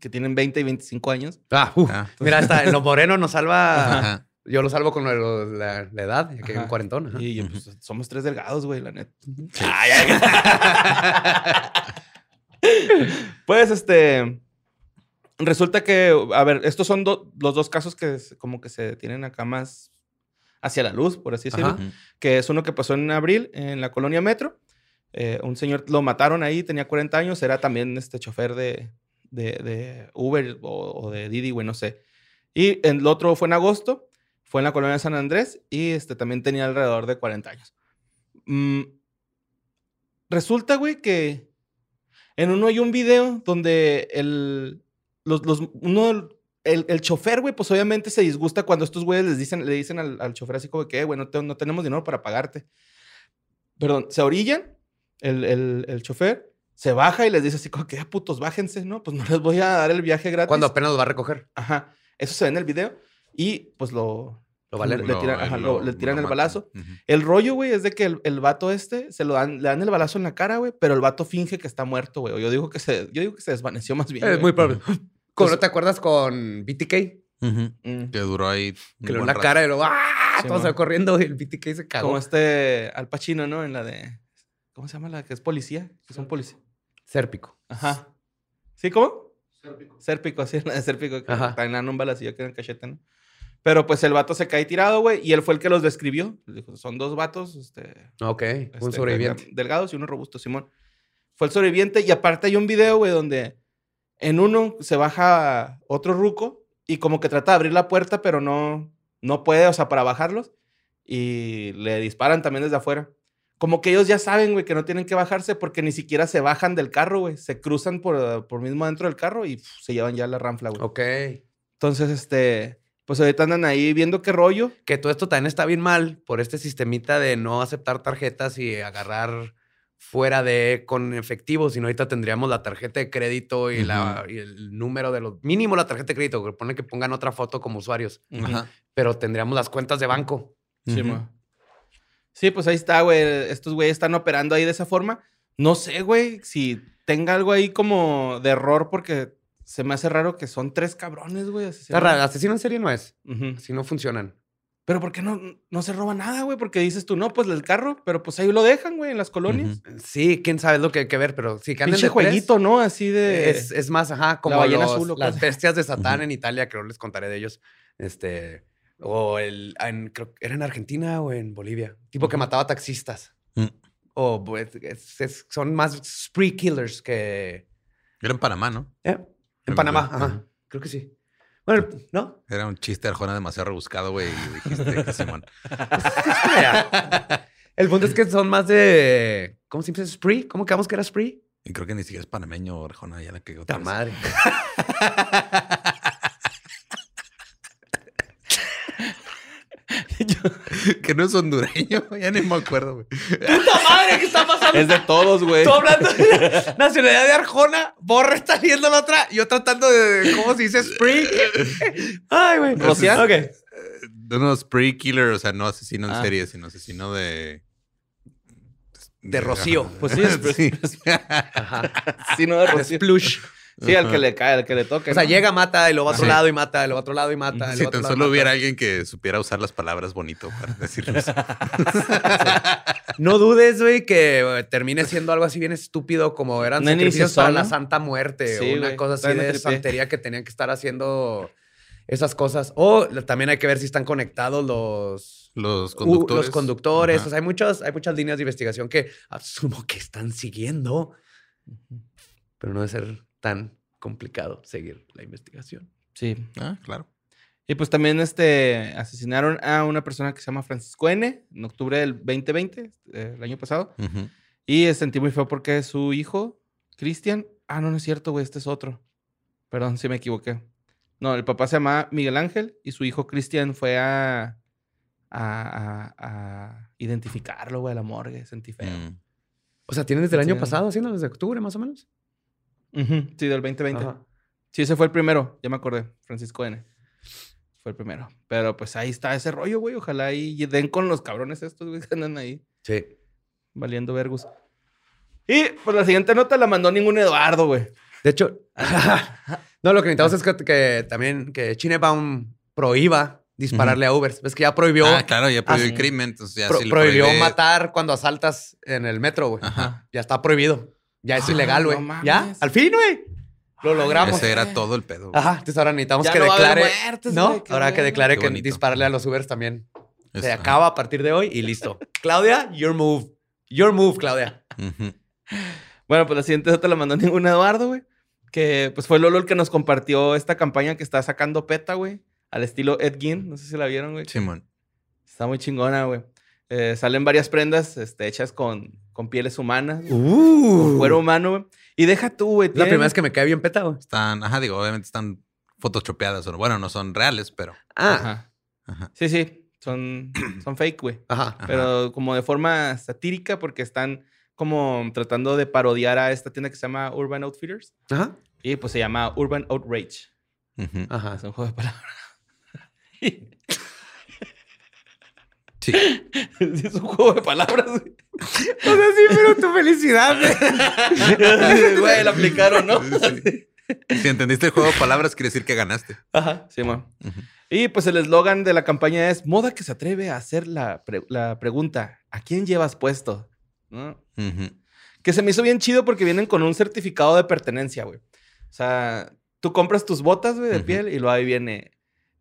Que tienen 20 y 25 años. Ah, uf. Ah. Mira, hasta los morenos nos salva. Ajá. Yo lo salvo con lo- la, la edad, ya que hay un cuarentón. ajá. Y pues, somos tres delgados, güey, la neta. Sí. Pues, este. Resulta que, a ver, estos son do- los dos casos que como que se tienen acá más hacia la luz, por así decirlo. Ajá. Que es uno que pasó en abril en la colonia Metro. Eh, un señor lo mataron ahí, tenía 40 años, era también este chofer de, de, de Uber o, o de Didi, güey, no sé. Y el otro fue en agosto, fue en la colonia de San Andrés y este también tenía alrededor de 40 años. Mm, resulta, güey, que En uno hay un video donde el, los, los, uno, el, el chofer, güey, pues obviamente se disgusta cuando estos güeyes les dicen, le dicen al, al chofer así como que, "Eh, güey, no, te- no tenemos dinero para pagarte. Perdón, se orillan, el, el, el chofer se baja y les dice así como que, "Ah, putos, bájense, ¿no? Pues no les voy a dar el viaje gratis. Cuando apenas los va a recoger. Ajá. Eso se ve en el video. Y pues lo. Lo vale- le tiran, ajá, lo- lo- le tiran lo el balazo. Ujú. El rollo, güey, es de que el, el vato este se lo dan, le dan el balazo en la cara, güey, pero el vato finge que está muerto, güey. O Yo digo que se, yo digo que se desvaneció más bien. Es güey. muy probable. ¿Cómo Pues- no te acuerdas con BTK? Mm. Que duró ahí. Que le dio la rato. cara y luego ¡ah! Sí, Todo man. salió corriendo y el BTK se cagó. Como este Al Pacino, ¿no? En la de. ¿Cómo se llama la que es policía? Que son policía. Sérpico. Ajá. ¿Sí, cómo? Sérpico, sí, la de Sérpico. Que Ajá. dan un balacillo que en el cachete, ¿no? Pero pues el vato se cae tirado, güey, y él fue el que los describió. Les dijo, son dos vatos, este, Ok, un este, sobreviviente. delga- Delgados y uno robusto, Simón. Fue el sobreviviente y aparte hay un video, güey, donde en uno se baja otro ruco y como que trata de abrir la puerta, pero no, no puede, o sea, para bajarlos. Y le disparan también desde afuera. Como que ellos ya saben, güey, que no tienen que bajarse porque ni siquiera se bajan del carro, güey. Se cruzan por, por mismo dentro del carro y se llevan ya la ranfla, güey. Ok. Entonces, este, pues ahorita andan ahí viendo qué rollo. Que todo esto también está bien mal por este sistemita de no aceptar tarjetas y agarrar fuera de con efectivo, sino ahorita tendríamos la tarjeta de crédito y, la, y el número de los mínimo la tarjeta de crédito, que pone que pongan otra foto como usuarios, pero tendríamos las cuentas de banco. Sí. Sí, pues ahí está, güey. Estos güeyes están operando ahí de esa forma. No sé, güey, si tenga algo ahí como de error, porque se me hace raro que son tres cabrones, güey. Está asesinos. raro, asesino en serie no es, si no funcionan. Pero ¿por qué no, no se roba nada, güey? Porque dices tú, no, pues el carro, pero pues ahí lo dejan, güey, en las colonias. Ujú. Sí, quién sabe lo que hay que ver, pero sí que anden Pinche de tres, jueguito, ¿no? Así de... Es, es más, ajá, como ballena los- azul las bestias de Satán Ujú. en Italia, que no les contaré de ellos. Este, o el, en- creo que era en Argentina o en Bolivia. Tipo que Ujú. mataba taxistas. Mm. O pues, es- es- son más spree killers que... Era en Panamá, ¿no? ¿eh? En En Panamá, ajá. Creo que sí. Bueno, ¿no? Era un chiste Arjona demasiado rebuscado, güey. Y dijiste que Simón. El punto es que son más de... ¿Cómo se dice? ¿Spree? ¿Cómo quedamos que era spree? Y creo que ni siquiera es panameño Arjona, ya la que ¡Ta madre! que no es hondureño, ya ni me acuerdo, güey. ¡Puta madre! ¿Qué está pasando? Es de todos, güey. Tú hablando de nacionalidad de Arjona, Borra está viendo la otra, yo tratando de, ¿cómo se dice? Spree. Ay, güey. ¿Rociar? Ok. De unos spree killer, o sea, no asesino en Ah. serie, sino asesino de. De Rocío. Pues sí, es- sí. Ajá. No de De Rocío. Splush. Sí, al que le cae, al que le toque. O sea, ¿no? llega, mata, y luego va a otro Sí. lado y mata, y luego va a otro lado y mata. Si tan solo mata. hubiera alguien que supiera usar las palabras bonito para decirlo. No dudes, güey, que eh, termine siendo algo así bien estúpido como eran Una sacrificios para la ¿no? Santa Muerte Sí, o una cosa así de santería que tenían que estar haciendo esas cosas. O también hay que ver si están conectados los Los Uh, conductores. los conductores. Ajá. O sea, hay muchas, hay muchas líneas de investigación que asumo que están siguiendo. Pero no debe ser tan complicado seguir la investigación. Sí. Ah, claro. Y pues también este, asesinaron a una persona que se llama Francisco N. en octubre del 2020, eh, el año pasado. Y sentí muy feo porque su hijo, Cristian. Ah, no, no es cierto, güey, este es otro. Perdón, sí me equivoqué. No, el papá se llama Miguel Ángel y su hijo Cristian fue a, a, a- a identificarlo, güey, a la morgue. Sentí feo. Mm. O sea, ¿tienen desde el año Sí. pasado haciendo desde octubre más o menos? Ujú, Sí, del 2020. Ajá. Sí, ese fue el primero, ya me acordé, Francisco N. Fue el primero. Pero pues ahí está ese rollo, güey. Ojalá ahí den con los cabrones estos, güey, que andan ahí Sí. valiendo vergus. Y pues la siguiente nota la mandó ningún Eduardo, güey. De hecho, no, lo que necesitamos es que, que también que Chinebaum prohíba dispararle a Uber. Ves que ya prohibió, Ah, claro, ya prohibió Ah, el sí. crimen, entonces ya pro- sí lo prohibió matar cuando asaltas en el metro, güey. Ajá. Ya está prohibido. Ya es Ah, ilegal, güey. no ya, al fin, güey. Lo logramos. Ese era todo el pedo. güey. Ajá, entonces ahora necesitamos Ya que no va a haber declare. muertes, no, qué ahora que declare que dispararle a los Ubers también se acaba a partir de hoy y listo. Claudia, your move. Your move, Claudia. Bueno, pues la siguiente nota la mandó ningún Eduardo, güey. Que pues fue Lolo el que nos compartió esta campaña que está sacando PETA, güey. Al estilo Ed Gein. No sé si la vieron, güey. Simón. Está muy chingona, güey. Eh, salen varias prendas este, hechas con, con pieles humanas, Uh. con cuero humano, güey. Y deja tú, güey. La tienen- primera vez que me cae bien petado. Están, ajá, digo, obviamente están photoshopeadas. o- Bueno, no son reales, pero. Ah, Ajá. Ajá. Sí, sí. Son, son fake, güey. ajá. Ajá. Pero como de forma satírica porque están como tratando de parodiar a esta tienda que se llama Urban Outfitters. Ajá. Y pues se llama Urban Outrage. Ajá. Es un juego de palabras. Sí. es un juego de palabras, güey. O sea, sí, pero tu felicidad. Güey, lo aplicaron, ¿no? Sí. Si entendiste el juego de palabras, quiere decir que ganaste. Ajá, sí, man. Y pues el eslogan de la campaña es moda que se atreve a hacer la, pre- la pregunta, ¿a quién llevas puesto? ¿No? Que se me hizo bien chido porque vienen con un certificado de pertenencia, güey. O sea, tú compras tus botas, güey, de piel y luego ahí viene,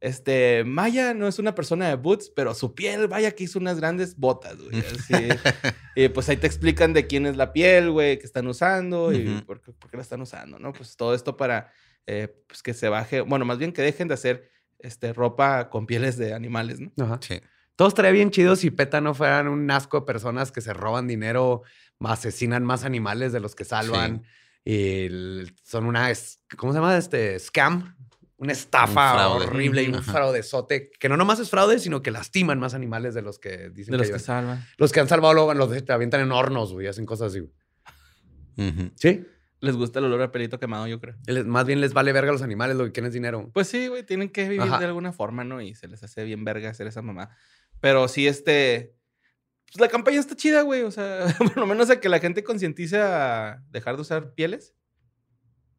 este, Maya no es una persona de boots, pero su piel, vaya que hizo unas grandes botas, güey. Así. y pues ahí te explican de quién es la piel, güey, que están usando y por, qué, por qué la están usando, ¿no? Pues todo esto para, eh, pues que se baje, bueno, más bien que dejen de hacer, este, ropa con pieles de animales, ¿no? Ajá. Sí. Todo estaría bien chido si PETA no fueran un asco de personas que se roban dinero, asesinan más animales de los que salvan. Y son una, ¿cómo se llama? Este scam. Una estafa Un horrible y un Ajá. fraudezote que no nomás es fraude, sino que lastiman más animales de los que dicen De los que, que llevan. salvan. Los que han salvado luego los te avientan en hornos, güey, hacen cosas así. Sí. Les gusta el olor a pelito quemado, yo creo. Les- más bien les vale verga a los animales, lo que quieren es dinero. Pues sí, güey, tienen que vivir Ajá. de alguna forma, ¿no? Y se les hace bien verga hacer esa mamá. Pero sí, este. Pues la campaña está chida, güey. O sea, por lo menos a que la gente concientice a dejar de usar pieles.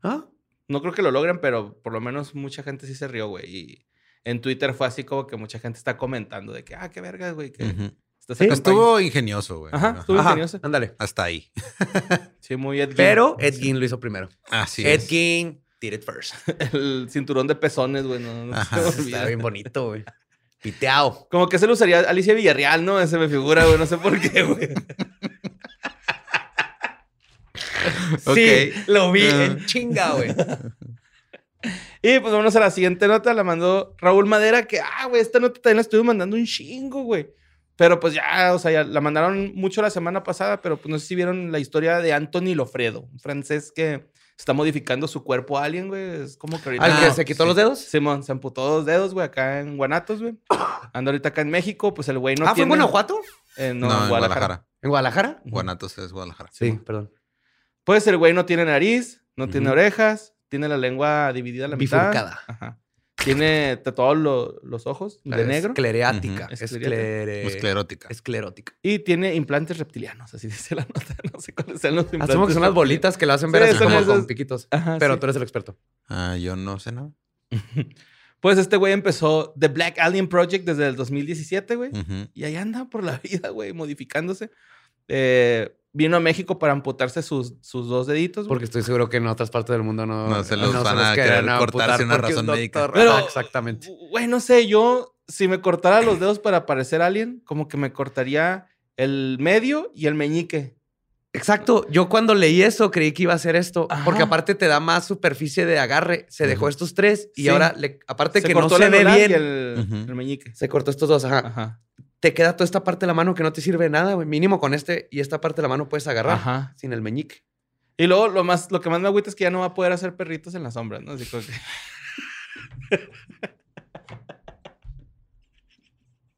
¿Ah? No creo que lo logren, pero por lo menos mucha gente sí se rió, güey. Y en Twitter fue así como que mucha gente está comentando de que, ah, qué verga, güey. Que Sí. campaña". Estuvo ingenioso, güey. Ajá, estuvo Ajá, ingenioso. ándale. Hasta ahí. Sí, muy Ed Gein. Pero Ed Gein lo hizo primero. Así Ed es. Gein did it first. El cinturón de pezones, güey. No, Ajá. Está bien bonito, güey. Piteado. Como que se lo usaría Alicia Villarreal, ¿no? Ese me figura, güey. No sé por qué, güey. Sí, lo vi Ah. en chinga, güey. Y pues vámonos a la siguiente nota. La mandó Raúl Madera, que, ah, güey, esta nota también la estuve mandando un chingo, güey. Pero pues ya, o sea, ya la mandaron mucho la semana pasada, pero pues no sé si vieron la historia de Anthony Lofredo, un francés que está modificando su cuerpo a alguien, güey. Es como que ahorita... ¿Al que Ah, se quitó sí. los dedos? Simón, se amputó dos dedos, güey, acá en Guanatos, güey. Anda ahorita acá en México, pues el güey no ah, ¿fue tiene... en Guanajuato? Eh, No, no, en Guadalajara. ¿En Guadalajara? Guanatos es Guadalajara. Sí, perdón. Pues el güey no tiene nariz, no tiene orejas, tiene la lengua dividida a la mitad. Bifurcada. Ajá. Tiene tatuados lo- los ojos de negro. Esclerática. Esclere- Esclerótica. Esclerótica. Y tiene implantes reptilianos, así dice la nota. No sé cuáles sean los implantes. Asumo que son las bolitas que lo hacen ver Sí, así como con piquitos. Ajá, Pero sí. tú eres el experto. Ah, yo no sé nada. Pues este güey empezó The Black Alien Project desde el 2017, güey. Ujú. Y ahí anda por la vida, güey, modificándose. Eh, vino a México para amputarse sus, sus dos deditos, güey. Porque estoy seguro que en otras partes del mundo no, No se los van los a querer cortar sin una porque un razón médica. Pero, Ajá, exactamente. Güey, no sé, yo si me cortara los dedos para parecer alien, como que me cortaría el medio y el meñique. Exacto. Yo cuando leí eso creí que iba a ser esto. Ajá. Porque aparte te da más superficie de agarre. Se dejó estos tres y Sí. ahora, le- aparte Se que no cortó se ve bien, y el, Ujú. el meñique. se cortó estos dos. Ajá. Ajá. Te queda toda esta parte de la mano que no te sirve de nada, güey. Mínimo con este y esta parte de la mano puedes agarrar Ajá. sin el meñique. Y luego lo más, lo que más me agüita es que ya no va a poder hacer perritos en la sombra, ¿no? Así como que...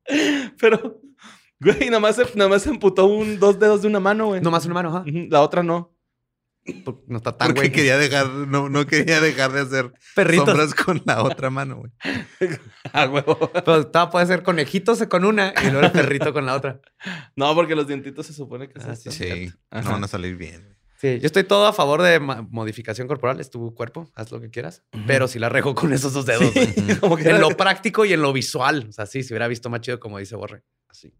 Pero, güey, nada más, se, se amputó un, dos dedos de una mano, güey. Nomás una mano, ajá. La otra no. Porque No está tan Porque güey. quería dejar, no, no quería dejar de hacer Perritos. sombras con la otra mano, güey. Ah, huevo. Pero todavía puede ser conejitos con una y luego el perrito con la otra. No, porque los dientitos se supone que Ah, es sí. Sí, Ajá. no van a salir bien. Sí, yo estoy todo a favor de modificación corporal. Es tu cuerpo, haz lo que quieras. Pero si la rego con esos dos dedos. Como que En lo práctico y en lo visual. O sea, sí, si hubiera visto más chido como dice Borre. Así.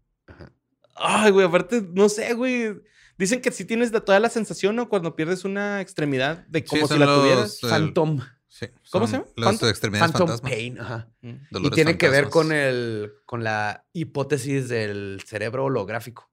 Ay, güey, aparte, no sé, güey. Dicen que sí tienes toda la sensación, ¿no? Cuando pierdes una extremidad de como si son la los, tuvieras. el- Phantom. sí, ¿Cómo se llama? Las extremidades Phantom fantasmas. Pain. Ajá. Mm. Y tiene que ver con el con la hipótesis del cerebro holográfico.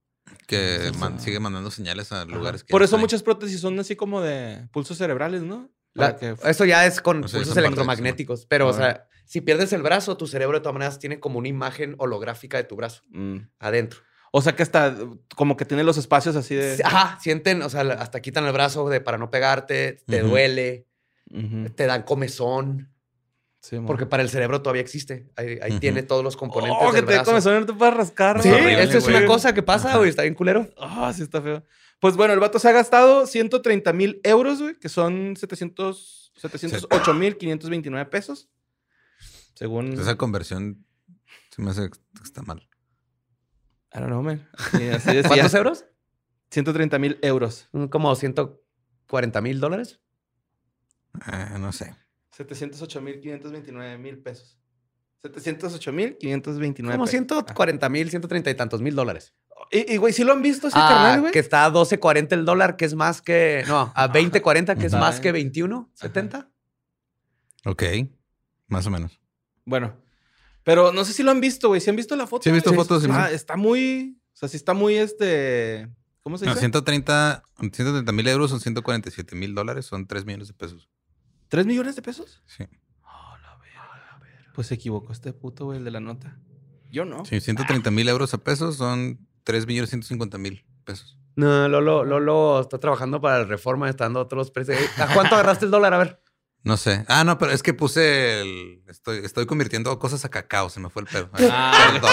Que Sí, man- sí. sigue mandando señales a lugares que Por no eso muchas prótesis son así como de pulsos cerebrales, ¿no? La- Para que- Eso ya es con O sea, pulsos electromagnéticos. Pero, o sea, si pierdes el brazo, tu cerebro de todas maneras tiene como una imagen holográfica de tu brazo Mm. adentro. O sea que hasta como que tiene los espacios así de. Ajá, sienten, o sea, hasta quitan el brazo de, para no pegarte, te duele, te dan comezón. Sí. Porque para el cerebro todavía existe. Ahí, tiene todos los componentes Oh, que te comezón y no te puedes rascar. Sí, eso es güey. una cosa que pasa, güey. Está bien culero. Ah, sí está feo. Pues bueno, el vato se ha gastado 130 mil euros, güey, que son 700, 708 mil 529 pesos. Según. Esa conversión se me hace que está mal. I don't know, man. Sí, así. ¿Cuántos euros? 130 mil euros. Mm, Como 140 mil dólares. Eh, no sé. 708 mil 529 mil pesos. 708 mil 529 Como pesos. 140 mil, 130 y tantos mil dólares. Y, y, güey, ¿sí lo han visto ese Ah, carnal, güey? que está a 12.40 el dólar, que es más que. No, a 20.40, que es más que 21.70. Ok. Más o menos. Bueno, pero no sé si lo han visto, güey. ¿Sí han visto la foto? Sí, he visto güey? fotos, sí, Ah, está muy... O sea, sí está muy, este... ¿Cómo se No, dice? 130 130 mil euros son 147 mil dólares, son 3 millones de pesos. ¿Tres millones de pesos? Sí. Pues se equivocó este puto, güey, el de la nota. Yo no. Sí, 130 mil euros a pesos son 3 millones 150 mil pesos. No, Lolo, Lolo está trabajando para la reforma, está dando otros precios. ¿A cuánto agarraste el dólar? A ver. No sé. Ah, no, pero es que puse el. Estoy, estoy convirtiendo cosas a cacao, se me fue el pedo. Ah, Perdón.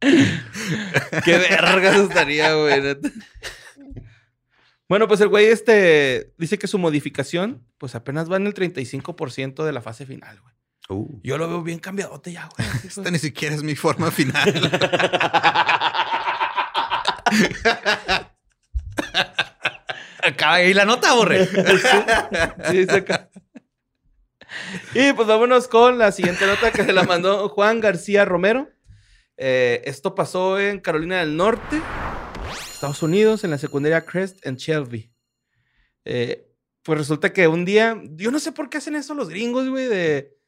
Qué vergas estaría, güey. Bueno, pues el güey este dice que su modificación, pues apenas va en el 35% de la fase final, güey. Yo lo veo bien cambiadote ya, güey. Esta ni siquiera es mi forma final. Acaba ahí la nota, borre. Sí, acá. Y pues vámonos con la siguiente nota que se la mandó Juan García Romero. Eh, esto pasó en Carolina del Norte, Estados Unidos, en la secundaria Crest en Shelby. Eh, pues resulta que un día, yo no sé por qué hacen eso los gringos, güey, de,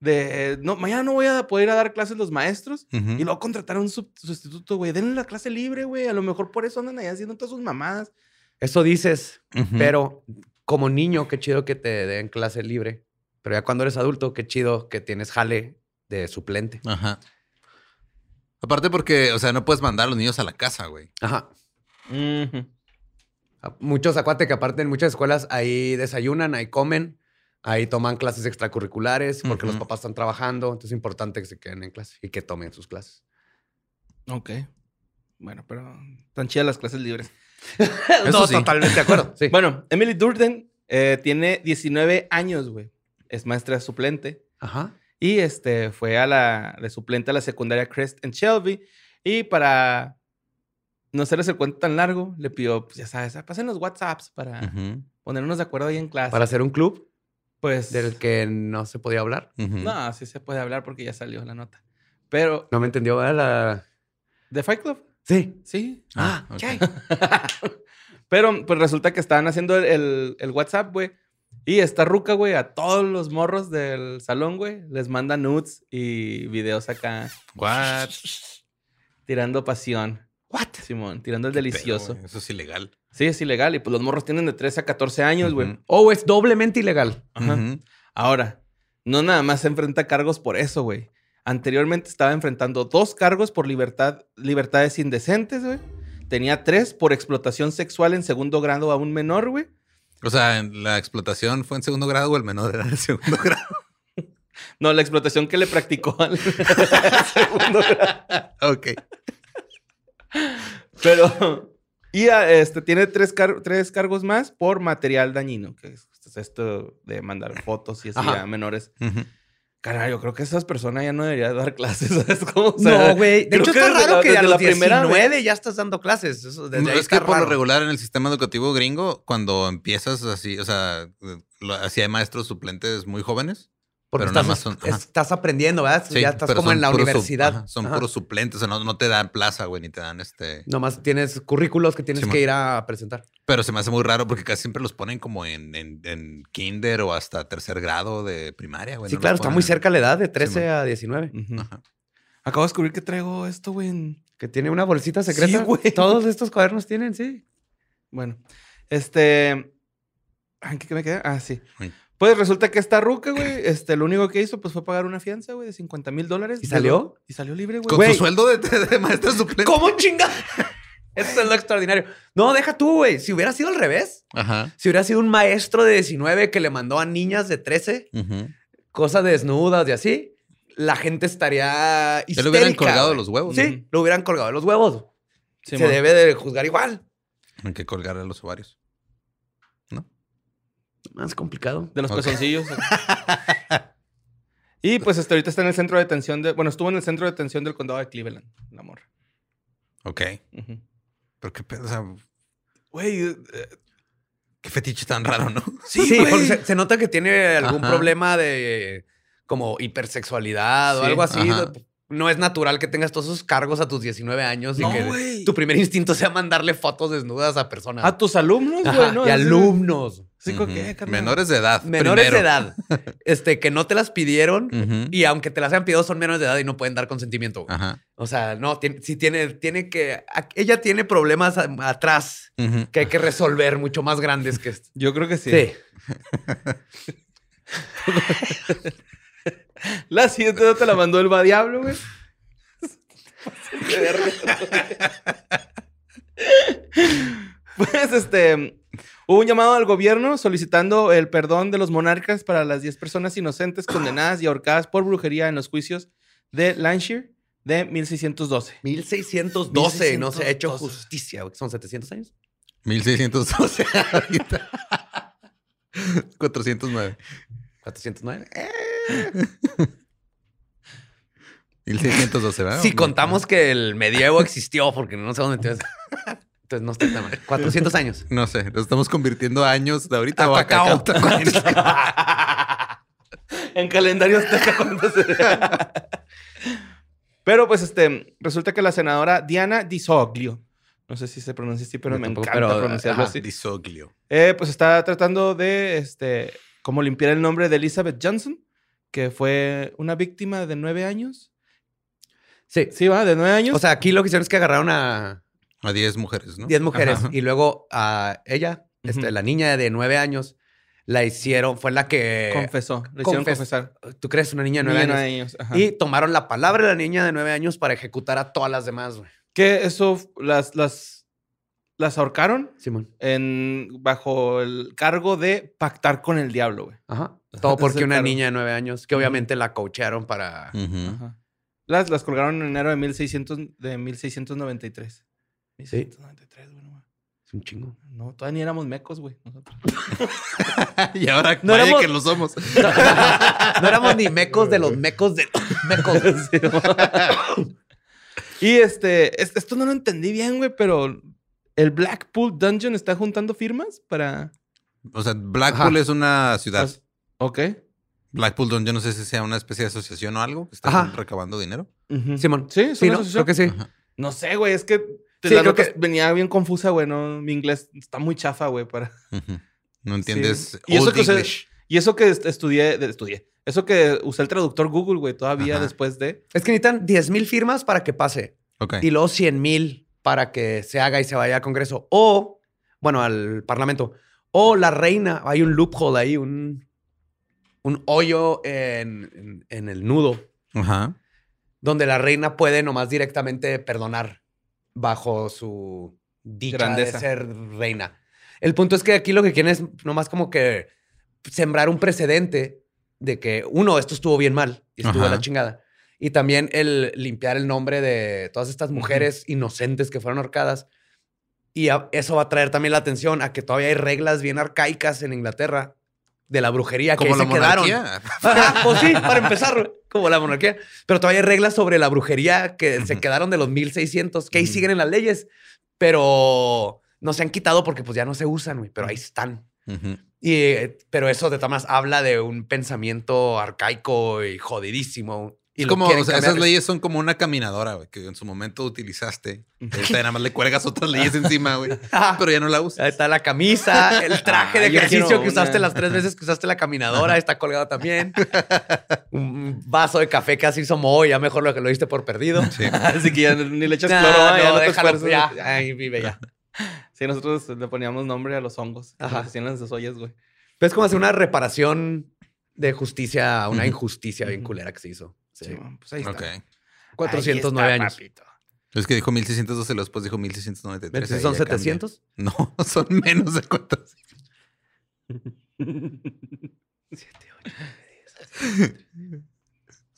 de, no, mañana no voy a poder ir a dar clases los maestros. Y luego contratar a un sub- sustituto, güey. Denle la clase libre, güey. A lo mejor por eso andan ahí haciendo todas sus mamadas. Eso dices, pero como niño, qué chido que te den clase libre. Pero ya cuando eres adulto, qué chido que tienes jale de suplente. Ajá. Aparte porque, o sea, no puedes mandar a los niños a la casa, güey. Ajá. Muchos, acuérdate que aparte en muchas escuelas ahí desayunan, ahí comen, ahí toman clases extracurriculares porque los papás están trabajando. Entonces es importante que se queden en clase y que tomen sus clases. Ok. Bueno, pero están chidas las clases libres. no, sí. totalmente de acuerdo. Sí. Bueno, Emily Durden eh, tiene 19 años, güey. Es maestra suplente. Ajá. Y este fue a la de suplente a la secundaria Crest en Shelby. Y para no hacerles el cuento tan largo, le pidió, pues ya sabes, pasen los WhatsApps para Ujú, ponernos de acuerdo ahí en clase. Para hacer un club pues. del que no se podía hablar. No, sí se puede hablar porque ya salió la nota. Pero, No me entendió, ¿verdad? La... ¿de Fight Club? Sí. Sí. Ah, Ah, ok. ¿qué? Pero pues resulta que estaban haciendo el, el- el WhatsApp, güey. Y esta ruca, güey, a todos los morros del salón, güey, les manda nudes y videos acá What? tirando pasión. What? Simón, tirando el delicioso. pedo. Eso es ilegal. sí, es ilegal. Y pues los morros tienen de 13 a 14 años, güey. Oh, es doblemente ilegal. Ajá. Ahora, no nada más se enfrenta cargos por eso, güey. Anteriormente estaba enfrentando dos cargos por libertad, libertades indecentes, güey. Tenía tres por explotación sexual en segundo grado a un menor, güey. O sea, la explotación fue en segundo grado o el menor era de segundo grado. No, la explotación que le practicó al segundo grado. ok. Pero. Y ah, este, tiene tres, car- tres cargos más por material dañino, que es es esto de mandar fotos y así Ajá. a menores. Yo creo que esas personas ya no deberían dar clases, ¿sabes cómo? O sea, no, güey. De hecho, está raro que a los la primera 19 ya estás dando clases. Eso, desde No, ahí es que por lo regular en el sistema educativo gringo, cuando empiezas así, o sea, lo- así hay maestros suplentes muy jóvenes. Porque pero nada estás, más son- estás aprendiendo, ¿verdad? Sí, ya estás como en la universidad. ajá, son Ajá. puros suplentes, o sea, no, no te dan plaza, güey, ni te dan este. Nomás tienes currículos que tienes Sí, que ir a presentar. Pero se me hace muy raro porque casi siempre los ponen como en, en, en kinder o hasta tercer grado de primaria, güey. sí, no claro, está muy cerca la edad, de 13 man. a 19. Ujú. Ajá. Acabo de descubrir que traigo esto, güey. en- Que tiene una bolsita secreta. Sí, güey. Todos estos cuadernos tienen, sí. Bueno, este. ¿En qué, qué me queda? Ah, sí. Uy. Pues resulta que esta ruca, güey, este, lo único que hizo pues fue pagar una fianza, güey, de 50 mil dólares. ¿Y salió? Y salió libre, güey. Con Güey. su sueldo de, de, de maestra suplente. ¿Cómo chinga? Eso es lo extraordinario. No, deja tú, güey. Si hubiera sido al revés, Ajá. si hubiera sido un maestro de 19 que le mandó a niñas de 13 Ujú. cosas desnudas y así, la gente estaría Ya le hubieran histérica, colgado güey. los huevos. Sí, lo hubieran colgado de los huevos. Sí, Se debe de juzgar igual. Hay que colgar a los ovarios. Más complicado. De los Ok. pezoncillos. y pues este, ahorita está en el centro de detención de. Bueno, estuvo en el centro de detención del condado de Cleveland, la morra. Ok. Pero qué pedo, o sea, Güey, eh, qué fetiche tan raro, ¿no? Sí, güey. porque se, se nota que tiene algún Ajá. problema de como hipersexualidad o Sí, algo así. ajá. No es natural que tengas todos esos cargos a tus 19 años No, y que tu primer instinto sea mandarle fotos desnudas a personas. a tus alumnos, güey, ¿no? y alumnos. Sí, ¿con Ujú. qué, carnal? Menores de edad. Menores primero. de edad. Este, que no te las pidieron y aunque te las hayan pedido son menores de edad y no pueden dar consentimiento. Ajá. O sea, no, tiene, sí tiene, tiene que... Ella tiene problemas a- atrás que hay que resolver mucho más grandes que esto. Yo creo que sí. Sí. La siguiente no te la mandó el va diablo, güey. pues este. Hubo un llamado al gobierno solicitando el perdón de los monarcas para las 10 personas inocentes condenadas y ahorcadas por brujería en los juicios de Lancashire de 1612. 1612 no se ha hecho 1612. justicia. ¿Son 700 años? 1612 ahorita. 409. 409. 1612, ¿verdad? Si contamos que el medievo existió, porque no sé dónde te Entonces no está tan mal. 400 años. No sé, lo estamos convirtiendo a años de ahorita A cacao. cacao. en calendario azteca cuando se- Pero pues este, resulta que la senadora Diana Disoglio, no sé si se pronuncia así, pero Yo me tampoco, encanta pero, pronunciarlo ajá, así. Disoglio. Eh, pues está tratando de, este, como limpiar el nombre de Elizabeth Johnson, que fue una víctima de nueve años. Sí. Sí, va, de nueve años. O sea, aquí lo que hicieron es que agarraron a A 10 mujeres, ¿no? 10 mujeres Ajá. y luego a ella, este, la niña de 9 años, la hicieron, fue la que... confesó, le hicieron confes- confesar. ¿Tú crees? Una niña de 9 Niña de años. nueve años, ajá. Y tomaron la palabra de la niña de 9 años para ejecutar a todas las demás, güey. que eso las, las, las ahorcaron Simón. en, bajo el cargo de pactar con el diablo, güey. Ajá. Todo porque una cargo. niña de 9 años, que obviamente la coachearon para... Ajá. Las, las colgaron en enero de, 1600, de 1693. 1693, güey. No, Es un chingo. no, todavía ni éramos mecos, güey. nosotros. y ahora No vaya éramos- que lo somos. No éramos ni mecos de los mecos de mecos. Y este, es- esto no lo entendí bien, güey, pero el Blackpool Dungeon está juntando firmas para. O sea, Blackpool Ajá. es una ciudad. Ok. Blackpool, yo no sé si sea una especie de asociación o algo que está recabando dinero. Simón. Sí, es Sí, una ¿no? asociación. Creo que sí. Ajá. No sé, güey, es que Sí, la creo que- venía bien confusa, güey. No, mi inglés está muy chafa, güey, para. No entiendes Sí. Y eso Old que. Y eso que est- estudié, estudié. Eso que usé el traductor Google, güey, todavía Ajá. después de. Es que necesitan 10 mil firmas para que pase. Y luego 100 mil para que se haga y se vaya al Congreso. O, bueno, al Parlamento. O la reina, hay un loophole ahí, un, un hoyo en, en- en el nudo, Ajá. donde la reina puede nomás directamente perdonar bajo su dicha Grandeza. de ser reina. El punto es que aquí lo que quieren es nomás como que sembrar un precedente de que, uno, esto estuvo bien mal y estuvo Ajá. la chingada. Y también el limpiar el nombre de todas estas mujeres inocentes que fueron ahorcadas. Y a- eso va a traer también la atención a que todavía hay reglas bien arcaicas en Inglaterra de la brujería que Como la se quedaron. monarquía. Ajá, pues sí, para empezar, como la monarquía. Pero todavía hay reglas sobre la brujería que se quedaron de los 1600, que ahí siguen en las leyes, pero no se han quitado porque pues ya no se usan, güey, pero ahí están. Y, eh, pero eso de maneras habla de un pensamiento arcaico y jodidísimo. Y Es como, quieren o sea, esas leyes son como una caminadora, güey, que en su momento utilizaste. Ahorita nada más le cuelgas otras leyes encima, güey. Ajá. Pero ya no la Ahí usas. está la camisa, el traje de Ah, ejercicio que usaste las tres veces que usaste la caminadora, está colgado también. Un vaso de café que así hizo Moe, ya mejor lo que lo diste por perdido. Sí. Así que ya ni le echas No, cloro, ya no, te déjalo, ya, ahí vive ya. Sí, nosotros le poníamos nombre a los hongos. Ajá. Hacían las ollas, güey. Es como hacer una reparación de justicia a una injusticia bien culera que se hizo. Sí. Sí, pues ahí está. Ok. 409 Ahí está, años. papito. Es que dijo 1612, después dijo 1693. Entonces son ya cambia. 700. No, son menos de cuántos.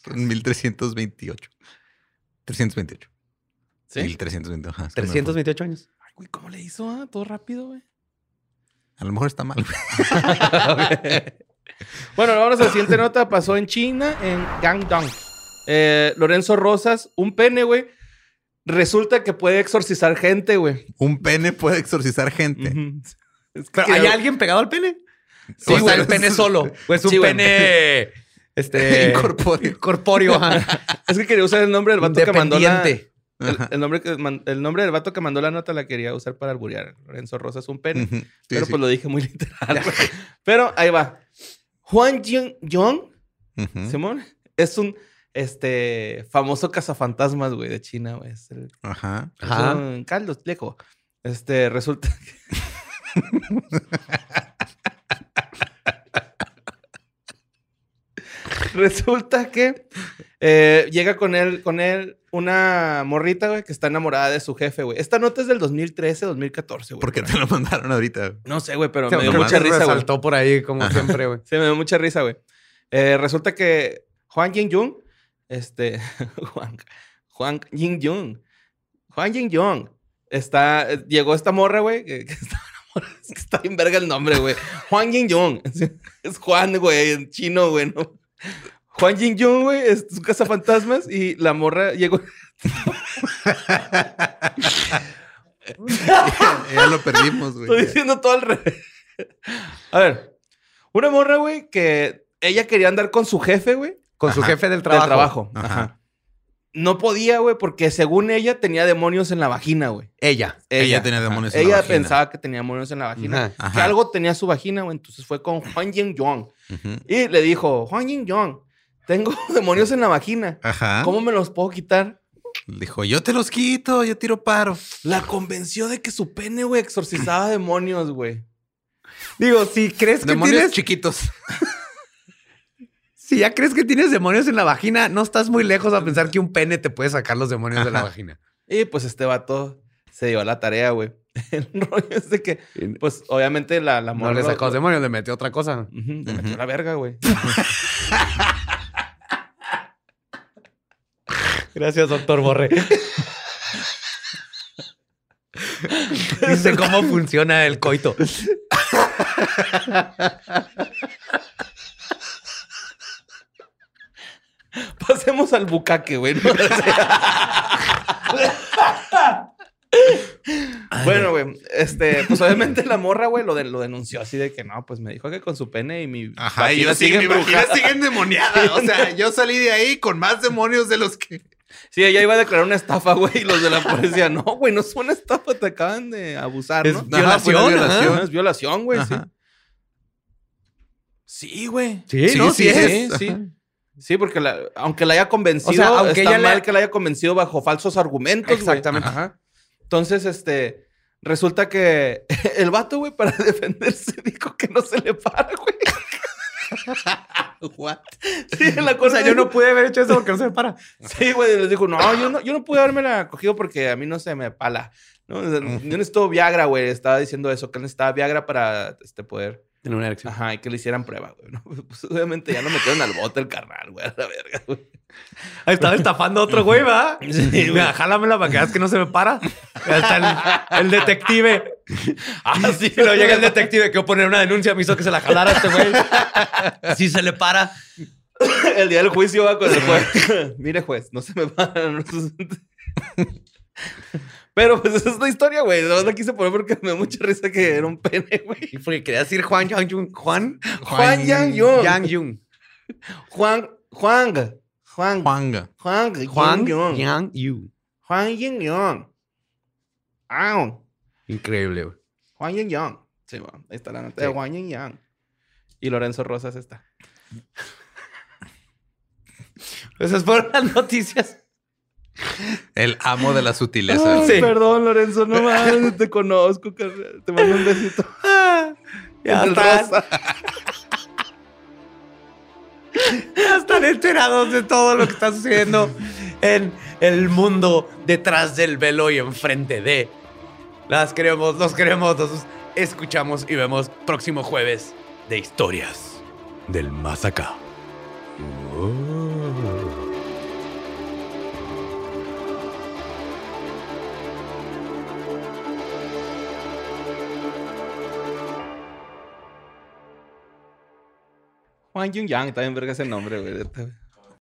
Son 1328. 328. ¿Sí? 1328. ajá, es que me fue. 328 años. Ay, güey, ¿cómo le hizo? ah? Todo rápido, güey. A lo mejor está mal. güey. Bueno, vámonos a la siguiente nota. Pasó en China, en Guangdong. Eh, Lorenzo Rosas, un pene, güey. Resulta que puede exorcizar gente, güey. Un pene puede exorcizar gente. Ujú. Es que ¿Pero quería- ¿Hay alguien pegado al pene? Sí, ¿O güey. el pene solo? ¿O es un Sí, güey. pene este, Incorpóreo. Es que quería usar el nombre del vato que mandó la... El, el nombre que el nombre del vato que mandó la nota la quería usar para alburear. Lorenzo Rosas, un pene. Sí, pero sí. pues lo dije muy literal. pero ahí va. Juan Yong, Ujú. Simón, es un este, famoso cazafantasmas, güey, de China, güey. Es el Ajá. es Ajá. un Carlos Lejo. Este, resulta que... resulta que eh, llega con él, con él una morrita, güey, que está enamorada de su jefe, güey. Esta nota es del 2013, 2014, güey. ¿Por qué te lo mandaron ahorita? No sé, güey, pero Se me dio mucha risa, güey. Saltó por ahí como siempre, güey. Sí, me dio mucha risa, güey. Eh, resulta que Juan Jin Jung, este, Juan, Juan Jin Jung, Juan Jin Jung, está, eh, llegó esta morra, güey, que, que está. Es que está bien verga el nombre, güey. Juan Jin Jung. Es, Juan, güey, en chino, güey, ¿no? Juan Jin Jung, güey, es su casa fantasmas y la morra llegó. ya lo perdimos, Estoy güey. diciendo todo al revés. A ver, una morra, güey, que ella quería andar con su jefe, güey. Con su jefe del Del trabajo. trabajo. Ajá. Ajá. No podía, güey, porque según ella tenía demonios en la vagina, güey. Ella. Ella tenía Ajá. demonios en la Ella vagina. pensaba que tenía demonios en la vagina. Que algo tenía su vagina, güey. Entonces fue con Juan Yin Yong. Y le dijo, Juan Yin Yong, tengo demonios en la vagina. Ajá. ¿Cómo me los puedo quitar? Dijo, yo te los quito, yo tiro paro. La convenció de que su pene, güey, exorcizaba demonios, güey. Digo, si crees que Demonios tienes... chiquitos. Si ya crees que tienes demonios en la vagina, no estás muy lejos a pensar que un pene te puede sacar los demonios de la vagina. Y pues este vato se dio a la tarea, güey. El rollo es de que, pues obviamente la, la No le sacó los demonios, le metió otra cosa. Le metió la verga, güey. Gracias, doctor Borre. Dice cómo funciona el coito. Pasemos al bucaque, güey. ¿no? bueno, güey, este, pues obviamente la morra, güey, lo, de- lo denunció así de que no, pues me dijo que con su pene y mi Ajá, y yo sigue, mi vagina sigue endemoniada. O sea, yo salí de ahí con más demonios de los que. Sí, ella iba a declarar una estafa, güey, y los de la policía, no, güey, no es una estafa, te acaban de abusar, Es ¿no? Ajá, una violación, violación. No, es violación, güey, sí. Ajá. Sí, güey. Sí, Sí, no, sí sí, es. es. Sí, sí. Sí, porque la- aunque la haya convencido, O sea, aunque está ella le- mal que la haya convencido bajo falsos argumentos. Exactamente. Ajá. Entonces, este, resulta que el vato, güey, para defenderse, dijo que no se le para, güey. What? Sí, la O cosa sea, yo no pude haber hecho eso porque no se me para. Sí, güey, les dijo, no, yo no, yo no pude haberme cogido porque a mí no se me pala. ¿no? Yo necesito Viagra, güey. Estaba diciendo eso, que necesitaba Viagra para este, poder. Tiene una erección. Ajá, y que le hicieran prueba, güey. ¿no? Pues, obviamente ya lo metieron al bote el carnal, güey, a la verga, güey. Ahí estaba estafando a otro güey, ¿va? Sí, güey. Mira, jálamela para que veas que no se me para. Está el, el detective. Ah, sí, Y luego llega el detective que poner una denuncia, me hizo que se la jalara a este güey. Si se le para. El día del juicio va con el juez. Mire, juez, no se me para. Pero pues esa es la historia, güey. La quise poner porque me da mucha risa que era un pene, güey. Y porque quería decir Juan Yang Jung. Juan. Juan Yang Yong. Yang Jung. Juan, Juan, Juan, Juanga. Juan, Juan Yang. Yang Yu. Juan Yang. Ah, Increíble, güey. Juan Yin Yang. Sí, bueno, ahí está la nota de Sí. Juan Yin Yang. Y Lorenzo Rosas está. Esas fueron las noticias. El amo de la sutileza. Ay, Sí. Perdón, Lorenzo, no mames, te conozco. Te mando un besito. Ya están, ya están enterados de todo lo que está sucediendo en el mundo detrás del velo y enfrente de. Las queremos, los queremos, los escuchamos y vemos próximo jueves de historias del más acá. Juan Yun Yang, también verga ese nombre, güey.